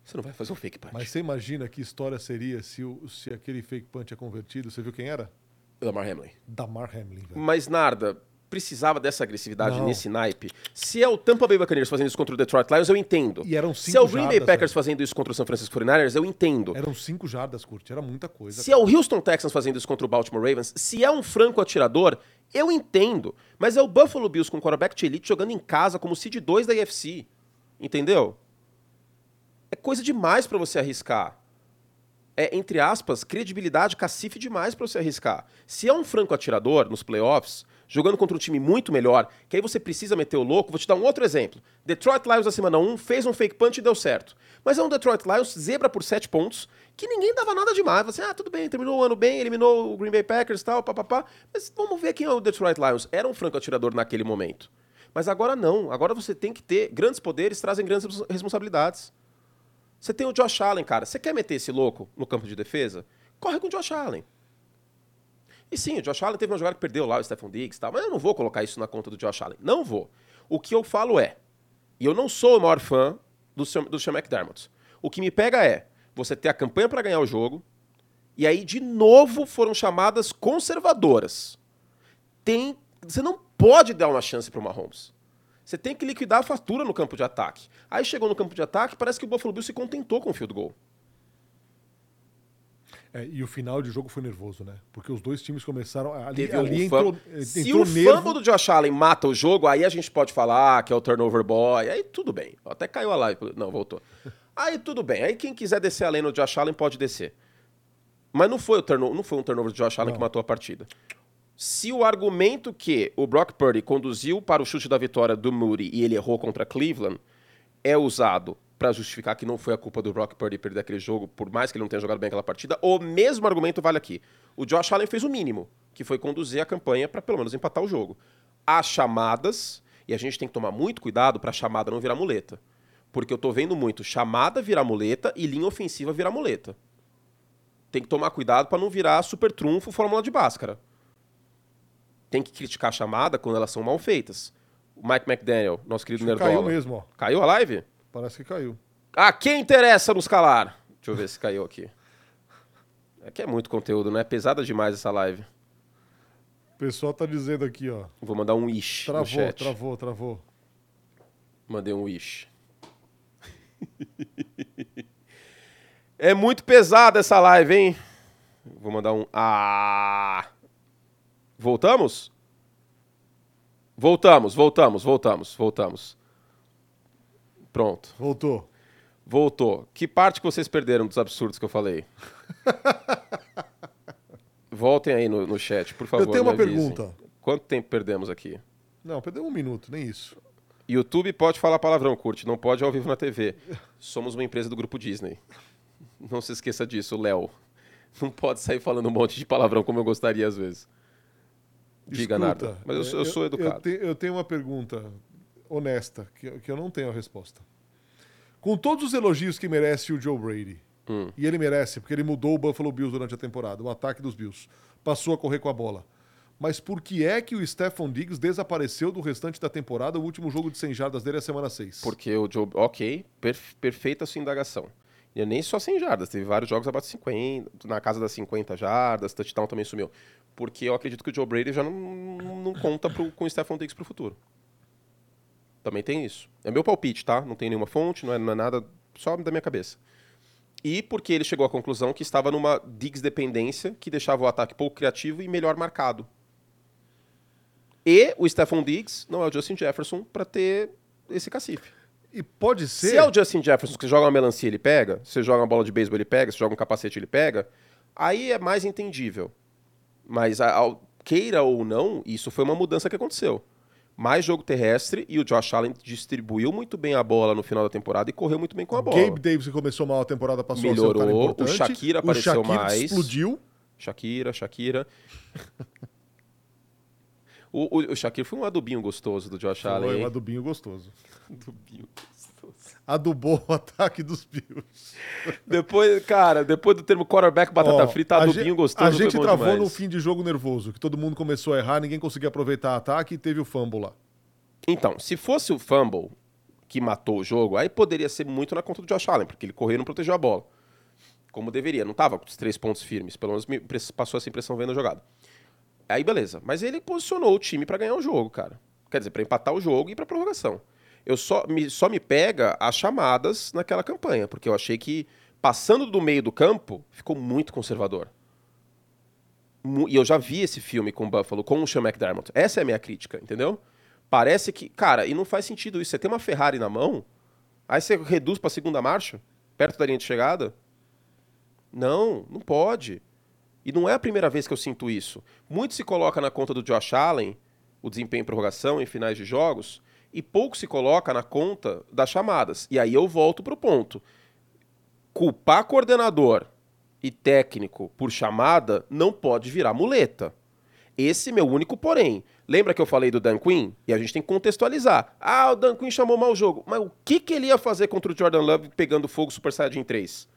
Você não vai fazer um fake punch. Mas você imagina que história seria se, o, se aquele fake punch é convertido? Você viu quem era? Lamar Hamlin. Damar Hamlin, velho. Mas, Narda, precisava dessa agressividade Não. nesse naipe. Se é o Tampa Bay Buccaneers fazendo isso contra o Detroit Lions, eu entendo. E eram Se é o cinco Green Bay jardas, Packers fazendo isso contra o San Francisco 49ers, eu entendo. Eram cinco jardas, curte. Era muita coisa. Se é o Houston Texans fazendo isso contra o Baltimore Ravens, se é um franco atirador, eu entendo. Mas é o Buffalo Bills com quarterback de elite jogando em casa como seed 2 da IFC. Entendeu? É coisa demais pra você arriscar. É, entre aspas, credibilidade cacife demais pra você arriscar. Se é um franco atirador nos playoffs, jogando contra um time muito melhor, que aí você precisa meter o louco, vou te dar um outro exemplo. Detroit Lions na semana 1 fez um fake punch e deu certo. Mas é um Detroit Lions zebra por 7 pontos, que ninguém dava nada demais. Você, ah, tudo bem, terminou o ano bem, eliminou o Green Bay Packers e tal, papapá. Mas vamos ver quem é o Detroit Lions. Era um franco atirador naquele momento. Mas agora não. Agora você tem que ter grandes poderes, trazem grandes respons- responsabilidades. Você tem o Josh Allen, cara. Você quer meter esse louco no campo de defesa? Corre com o Josh Allen. E sim, o Josh Allen teve uma jogada que perdeu lá, o Stephon Diggs e tal, mas eu não vou colocar isso na conta do Josh Allen. Não vou. O que eu falo é, e eu não sou o maior fã do, Sean- do Sean McDermott. O que me pega é você ter a campanha para ganhar o jogo, e aí, de novo, foram chamadas conservadoras. Tem, você não pode dar uma chance para o Mahomes. Você tem que liquidar a fatura no campo de ataque. Aí chegou no campo de ataque, parece que o Buffalo Bills se contentou com o field goal. É, e o final de jogo foi nervoso, né? Porque os dois times começaram. Ali, Teve ali um entrou, eh, Se entrou o nervo. do Josh Allen mata o jogo, aí a gente pode falar que é o turnover boy. Aí tudo bem. Até caiu a live. Não, voltou. Aí tudo bem. Aí quem quiser descer além no Josh Allen pode descer. Mas não foi, o turno, não foi um turnover do Josh Allen que matou a partida. Se o argumento que o Brock Purdy conduziu para o chute da vitória do Moody e ele errou contra Cleveland é usado para justificar que não foi a culpa do Brock Purdy perder aquele jogo, por mais que ele não tenha jogado bem aquela partida, o mesmo argumento vale aqui. O Josh Allen fez o mínimo, que foi conduzir a campanha para pelo menos empatar o jogo. As chamadas, e a gente tem que tomar muito cuidado para a chamada não virar muleta. Porque eu tô vendo muito chamada virar muleta e linha ofensiva virar muleta. Tem que tomar cuidado para não virar super trunfo fórmula de Bhaskara. Tem que criticar a chamada quando elas são mal feitas. O Mike McDaniel, nosso querido Nerdola. caiu mesmo, ó. Caiu a live? Parece que caiu. A quem interessa nos calar? Deixa eu ver se caiu aqui. É que é muito conteúdo, né? Pesada demais essa live. O pessoal tá dizendo aqui, ó. Vou mandar um wish no Travou, chat. travou, travou. Mandei um wish. é muito pesada essa live, hein? Vou mandar um. Ah! Voltamos? Voltamos, voltamos, voltamos, voltamos. Pronto, Voltou. voltou. Que parte que vocês perderam dos absurdos que eu falei? Voltem aí no, no chat, por favor. Eu tenho uma pergunta. Quanto tempo perdemos aqui? Não, perdeu um minuto, nem isso. YouTube pode falar palavrão, curte, não pode ao vivo na TV. Somos uma empresa do grupo Disney. Não se esqueça disso, Léo. Não pode sair falando um monte de palavrão como eu gostaria às vezes. Diga Escuta, nada. Mas eu, sou- eu sou Eu, educado. te- eu tenho uma pergunta honesta, que, eu- que eu não tenho a resposta. Com todos os elogios que merece o Joe Brady, Hum. e ele merece, porque ele mudou o Buffalo Bills durante a temporada, o ataque dos Bills, passou a correr com a bola. Mas por que é que o Stephon Diggs desapareceu do restante da temporada? O último jogo de 100 jardas dele é a semana 6. Porque o Joe. Ok, perf- perfeita a sua indagação. E nem só 100 jardas, teve vários jogos abaixo de 50, na casa das 50 jardas, touchdown também sumiu. Porque eu acredito que o Joe Brady já não, não, não conta pro, com o Stephon Diggs pro futuro. Também tem isso. É meu palpite, tá? Não tem nenhuma fonte, não é, não é nada, só da minha cabeça. E porque ele chegou à conclusão que estava numa Diggs dependência que deixava o ataque pouco criativo e melhor marcado. E o Stephon Diggs não é o Justin Jefferson para ter esse cacife. E pode ser. Se é o Justin Jefferson que você joga uma melancia, ele pega. Se você joga uma bola de beisebol, ele pega. Se você joga um capacete, ele pega. Aí é mais entendível. Mas, a- ao- queira ou não, isso foi uma mudança que aconteceu. Mais jogo terrestre e o Josh Allen distribuiu muito bem a bola no final da temporada e correu muito bem com a bola. Gabe Davis, que começou mal a temporada, passou a ser um Melhorou. importante. O Shakira apareceu o Shakira mais. explodiu. Shakira, Shakira. o, o, o Shakira foi um adubinho gostoso do Josh Allen. Foi um adubinho gostoso. Adubinho gostoso. Adubou o ataque dos Bills. Depois, cara, depois do termo quarterback batata Ó, frita, a adubinho gostoso A gente travou demais. no fim de jogo nervoso, que todo mundo começou a errar, ninguém conseguia aproveitar o ataque e teve o fumble lá. Então, se fosse o fumble, que matou o jogo, aí poderia ser muito na conta do Josh Allen, porque ele correu e não protegeu a bola. Como deveria, não tava com os três pontos firmes, pelo menos me passou essa impressão vendo a jogada. Aí beleza, mas ele posicionou o time para ganhar o jogo, cara. Quer dizer, para empatar o jogo e para prorrogação. Eu só me, só me pega as chamadas naquela campanha, porque eu achei que passando do meio do campo ficou muito conservador. E eu já vi esse filme com o Buffalo, com o Sean McDermott. Essa é a minha crítica, entendeu? Parece que, cara, e não faz sentido isso. Você tem uma Ferrari na mão, aí você reduz para segunda marcha, perto da linha de chegada. Não, não pode. E não é a primeira vez que eu sinto isso. Muito se coloca na conta do Josh Allen, o desempenho em prorrogação em finais de jogos, e pouco se coloca na conta das chamadas. E aí eu volto pro ponto. Culpar coordenador e técnico por chamada não pode virar muleta. Esse meu único porém. Lembra que eu falei do Dan Quinn? E a gente tem que contextualizar. Ah, o Dan Quinn chamou mal o jogo. Mas o que, que ele ia fazer contra o Jordan Love pegando fogo Super Saiyajin 3?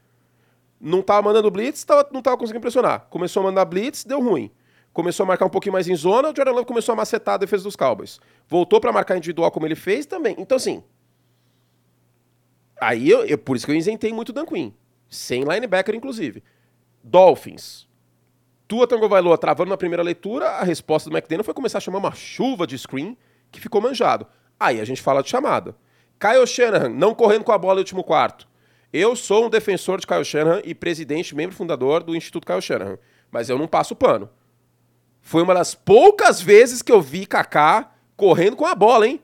Não tava mandando blitz, tava, não tava conseguindo pressionar. Começou a mandar blitz, deu ruim. Começou a marcar um pouquinho mais em zona, o Jordan Love começou a macetar a defesa dos Cowboys. Voltou para marcar individual como ele fez também. Então, assim. Aí, eu, eu, por isso que eu isentei muito o Dan Quinn. Sem linebacker, inclusive. Dolphins. Tua Tango Vailoa travando na primeira leitura, a resposta do McDaniel foi começar a chamar uma chuva de screen que ficou manjado. Aí a gente fala de chamada. Kyle Shanahan não correndo com a bola no último quarto. Eu sou um defensor de Kyle Shanahan e presidente, membro fundador do Instituto Kyle Shanahan. Mas eu não passo pano. Foi uma das poucas vezes que eu vi Kaká correndo com a bola, hein?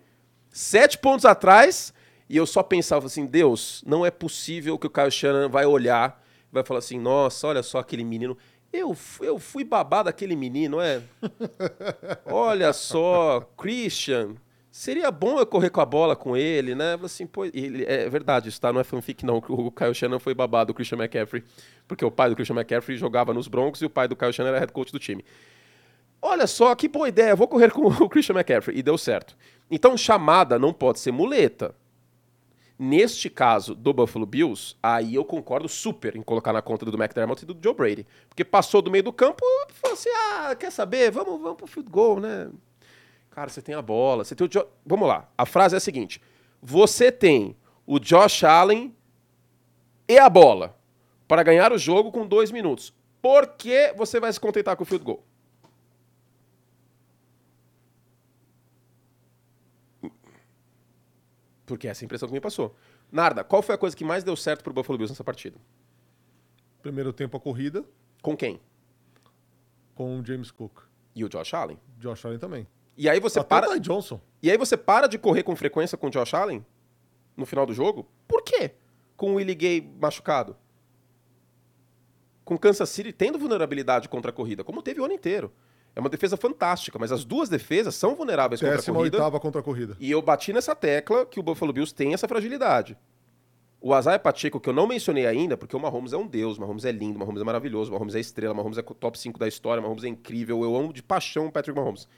Sete pontos atrás, e eu só pensava assim: Deus, não é possível que o Kyle Shanahan vai olhar, vai falar assim: nossa, olha só aquele menino. Eu, eu fui babado daquele menino, é? olha só, Christian, Seria bom eu correr com a bola com ele, né? Assim, pô, ele, é verdade, isso tá? Não é fanfic, não. O Kyle Shannon foi babado do Christian McCaffrey, porque o pai do Christian McCaffrey jogava nos Broncos e o pai do Kyle Shannon era head coach do time. Olha só, que boa ideia, vou correr com o Christian McCaffrey. E deu certo. Então, chamada não pode ser muleta. Neste caso do Buffalo Bills, aí eu concordo super em colocar na conta do McDermott e do Joe Brady. Porque passou do meio do campo e falou assim: ah, quer saber? Vamos, vamos pro field goal, né? Cara, você tem a bola, você tem o jo... Vamos lá. A frase é a seguinte: você tem o Josh Allen e a bola para ganhar o jogo com dois minutos. Por que você vai se contentar com o field goal? Porque essa é a impressão que me passou. Narda, qual foi a coisa que mais deu certo pro Buffalo Bills nessa partida? Primeiro tempo a corrida. Com quem? Com o James Cook. E o Josh Allen. Josh Allen também. E aí você Até para. O Johnson. E aí você para de correr com frequência com o Josh Allen no final do jogo? Por quê? Com o Willie Gay machucado. Com Kansas City tendo vulnerabilidade contra a corrida, como teve o ano inteiro. É uma defesa fantástica, mas as duas defesas são vulneráveis contra a corrida. oitava contra a corrida. E eu bati nessa tecla que o Buffalo Bills tem essa fragilidade. O Isaiah Pacheco, que eu não mencionei ainda, porque o Mahomes é um deus, o Mahomes é lindo, o Mahomes é maravilhoso, o Mahomes é estrela, o Mahomes é top 5 da história, o Mahomes é incrível, eu amo de paixão o Patrick Mahomes.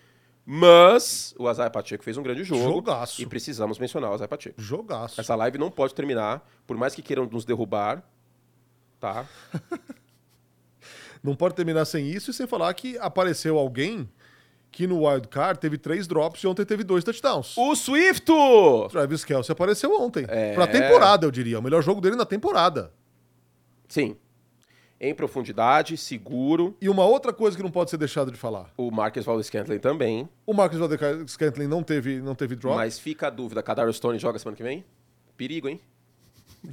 Mas o Isaiah Pacheco fez um grande jogo. Jogaço. E precisamos mencionar o Isaiah Pacheco. Jogaço. Essa live não pode terminar, por mais que queiram nos derrubar, tá? não pode terminar sem isso e sem falar que apareceu alguém que no Wild Card teve três drops e ontem teve dois touchdowns. O Swift! Travis Kelsey apareceu ontem. É... Pra temporada, eu diria. O melhor jogo dele na temporada. Sim em profundidade, seguro. E uma outra coisa que não pode ser deixada de falar. O Marcus Valdez-Scantling também. O Marcus Valdez-Scantling não teve, não teve drop. Mas fica a dúvida, Kadar Stone joga semana que vem? Perigo, hein?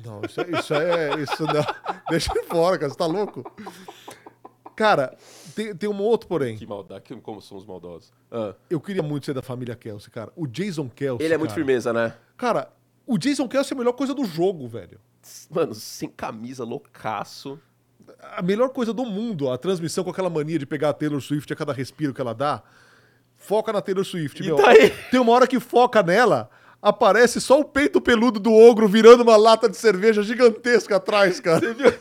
Não, isso é... Isso, é, isso não... Deixa ele fora, cara. Você tá louco? Cara, tem, tem um outro porém. Que maldade, como são os maldosos. Ah. Eu queria muito ser da família Kelsey, cara. O Jason Kelsey. Ele é muito firmeza, né? Cara, o Jason Kelsey é a melhor coisa do jogo, velho. Mano, sem camisa, loucaço a melhor coisa do mundo, a transmissão com aquela mania de pegar a Taylor Swift a cada respiro que ela dá. Foca na Taylor Swift, meu. Daí? Tem uma hora que foca nela, aparece só o peito peludo do ogro virando uma lata de cerveja gigantesca atrás, cara. Você viu?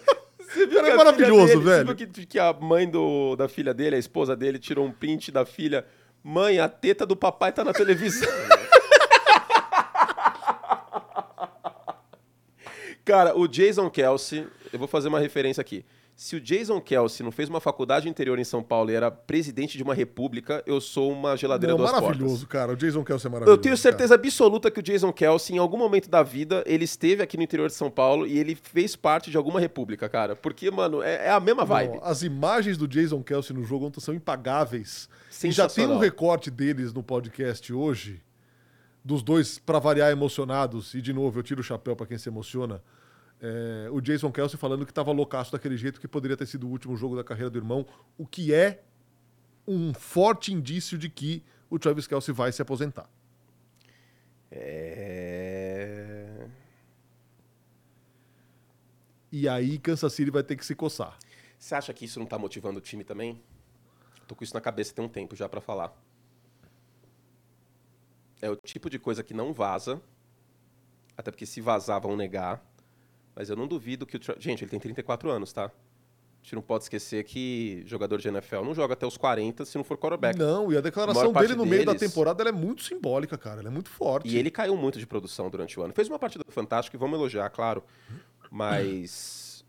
Você viu é maravilhoso, dele, velho. Você viu que, que a mãe do, da filha dele, a esposa dele, tirou um print da filha. Mãe, a teta do papai tá na televisão. Cara, o Jason Kelsey, eu vou fazer uma referência aqui. Se o Jason Kelsey não fez uma faculdade interior em São Paulo e era presidente de uma república, eu sou uma geladeira Não, duas maravilhoso, portas. cara. O Jason Kelsey é maravilhoso. Eu tenho certeza absoluta que o Jason Kelsey, em algum momento da vida, ele esteve aqui no interior de São Paulo e ele fez parte de alguma república, cara. Porque, mano, é, é a mesma cara. vibe. Não, as imagens do Jason Kelsey no jogo ontem são impagáveis. E já tem um recorte deles no podcast hoje, dos dois, pra variar, emocionados. E, de novo, eu tiro o chapéu pra quem se emociona. É, o Jason Kelsey falando que tava loucaço daquele jeito, que poderia ter sido o último jogo da carreira do irmão, o que é um forte indício de que o Travis Kelsey vai se aposentar. É... E aí Kansas City vai ter que se coçar. Você acha que isso não tá motivando o time também? Tô com isso na cabeça tem um tempo já pra falar. É o tipo de coisa que não vaza. Até porque se vazar vão negar. Mas eu não duvido que o. Gente, ele tem 34 anos, tá? A gente não pode esquecer que jogador de NFL não joga até os 40 se não for quarterback. Não, e a A declaração parte dele no meio da deles- temporada é muito simbólica, cara. Ela é muito forte. E ele caiu muito de produção durante o ano. Fez uma partida fantástica e vamos elogiar, claro. Mas.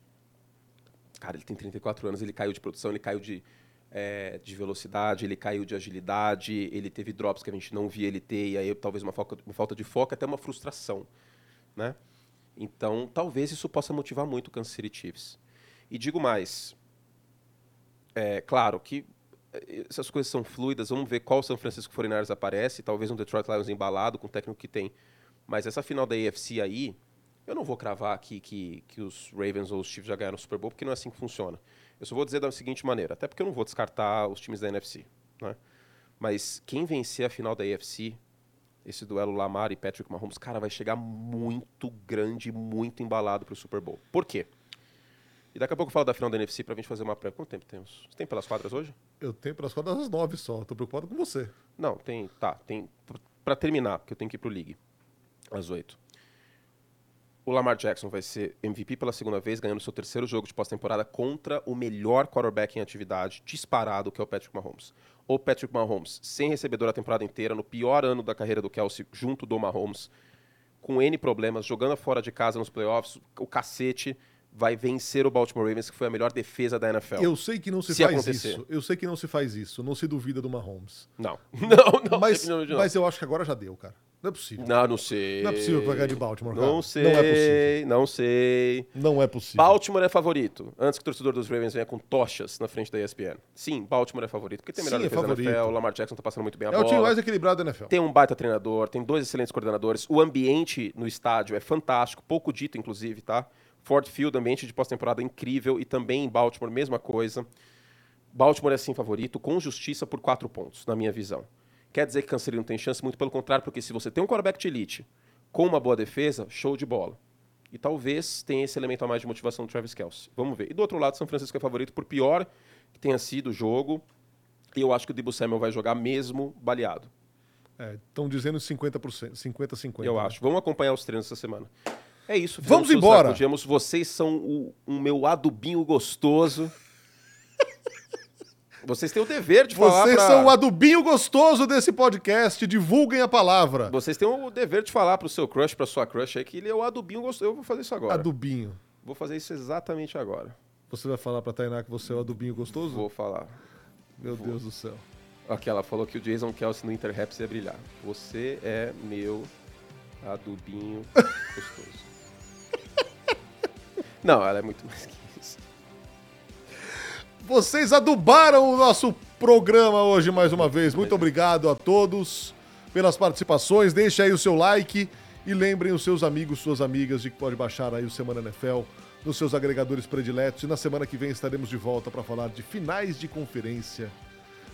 Cara, ele tem 34 anos, ele caiu de produção, ele caiu de, é, de velocidade, ele caiu de agilidade, ele teve drops que a gente não via ele ter, e aí talvez uma falta, uma falta de foco, até uma frustração. Né? Então, talvez isso possa motivar muito o Kansas City Chiefs. E digo mais. É claro que eh, essas coisas são fluidas, vamos ver qual São Francisco 49ers aparece, talvez um Detroit Lions embalado com o técnico que tem. Mas essa final da AFC aí, eu não vou cravar aqui que, que os Ravens ou os Chiefs já ganharam o Super Bowl, porque não é assim que funciona. Eu só vou dizer da seguinte maneira, até porque eu não vou descartar os times da NFC. Né? Mas quem vencer a final da AFC, esse duelo Lamar e Patrick Mahomes, cara, vai chegar muito grande, muito embalado pro Super Bowl. Por quê? E daqui a pouco eu falo da final da NFC pra gente fazer uma pré. Quanto tempo temos? Você tem pelas quadras hoje? Eu tenho pelas quadras às nove só. Tô preocupado com você. Não, tem. Tá, tem. Pra terminar, porque eu tenho que ir pro League. Às oito. O Lamar Jackson vai ser MVP pela segunda vez, ganhando seu terceiro jogo de pós-temporada contra o melhor quarterback em atividade, disparado, que é o Patrick Mahomes. O Patrick Mahomes, sem recebedor a temporada inteira, no pior ano da carreira do Kelsey, junto do Mahomes, com N problemas, jogando fora de casa nos playoffs, o cacete vai vencer o Baltimore Ravens, que foi a melhor defesa da NFL. Eu sei que não se, Se faz acontecer. isso. Eu sei que não se faz isso. Não se duvida do Mahomes. Não. Não, não. mas, não. mas eu acho que agora já deu, cara. Não é possível. Não, não sei. Não é possível que vai ganhar de Baltimore, cara. Não sei, Não é possível. não sei. Não é possível. Baltimore é favorito. Antes que o torcedor dos Ravens venha com tochas na frente da ESPN. Sim, Baltimore é favorito. Porque tem melhor Sim, é defesa da favorito. NFL, o Lamar Jackson tá passando muito bem a É o time bola. mais equilibrado da NFL. Tem um baita treinador, tem dois excelentes coordenadores. O ambiente no estádio é fantástico, pouco dito, inclusive, tá? Ford Field, ambiente de pós-temporada incrível. E também em Baltimore, mesma coisa. Baltimore é sim favorito, com justiça por quatro pontos, na minha visão. Quer dizer que City não tem chance? Muito pelo contrário, porque se você tem um quarterback de elite com uma boa defesa, show de bola. E talvez tenha esse elemento a mais de motivação do Travis Kelce. Vamos ver. E do outro lado, São Francisco é favorito, por pior que tenha sido o jogo. E eu acho que o Debo Samuel vai jogar mesmo baleado. Estão dizendo 50%, 50-50. Eu né? acho. Vamos acompanhar os treinos essa semana. É isso. Vamos embora. Vocês são o, o meu adubinho gostoso. Vocês têm o dever de falar Vocês pra... são o adubinho gostoso desse podcast. Divulguem a palavra. Vocês têm o dever de falar pro seu crush, pra sua crush aí, que ele é o adubinho gostoso. Eu vou fazer isso agora. Adubinho. Vou fazer isso exatamente agora. Você vai falar pra Tainá que você é o adubinho gostoso? Vou falar. Meu Deus do céu. Aqui, ela falou que o Jason Kelsey no Interraps ia brilhar. Você é meu adubinho gostoso. Não, ela é muito mais que. Vocês adubaram o nosso programa hoje mais uma vez. Muito obrigado a todos pelas participações. Deixe aí o seu like e lembrem os seus amigos, suas amigas de que pode baixar aí o Semana NFL nos seus agregadores prediletos. E na semana que vem estaremos de volta para falar de finais de conferência.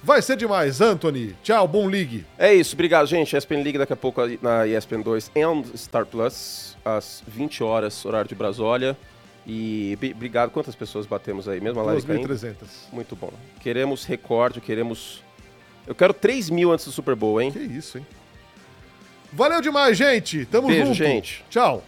Vai ser demais, Anthony. Tchau, bom ligue. É isso, obrigado, gente. ESPN League daqui a pouco na ESPN 2 e Star Plus, às 20 horas, horário de Brasólia. E obrigado. Quantas pessoas batemos aí? Mesmo a live caindo? 2.300. Muito bom. Queremos recorde, queremos... Eu quero 3 mil antes do Super Bowl, hein? Que isso, hein? Valeu demais, gente. Tamo Beijo, junto. gente. Tchau.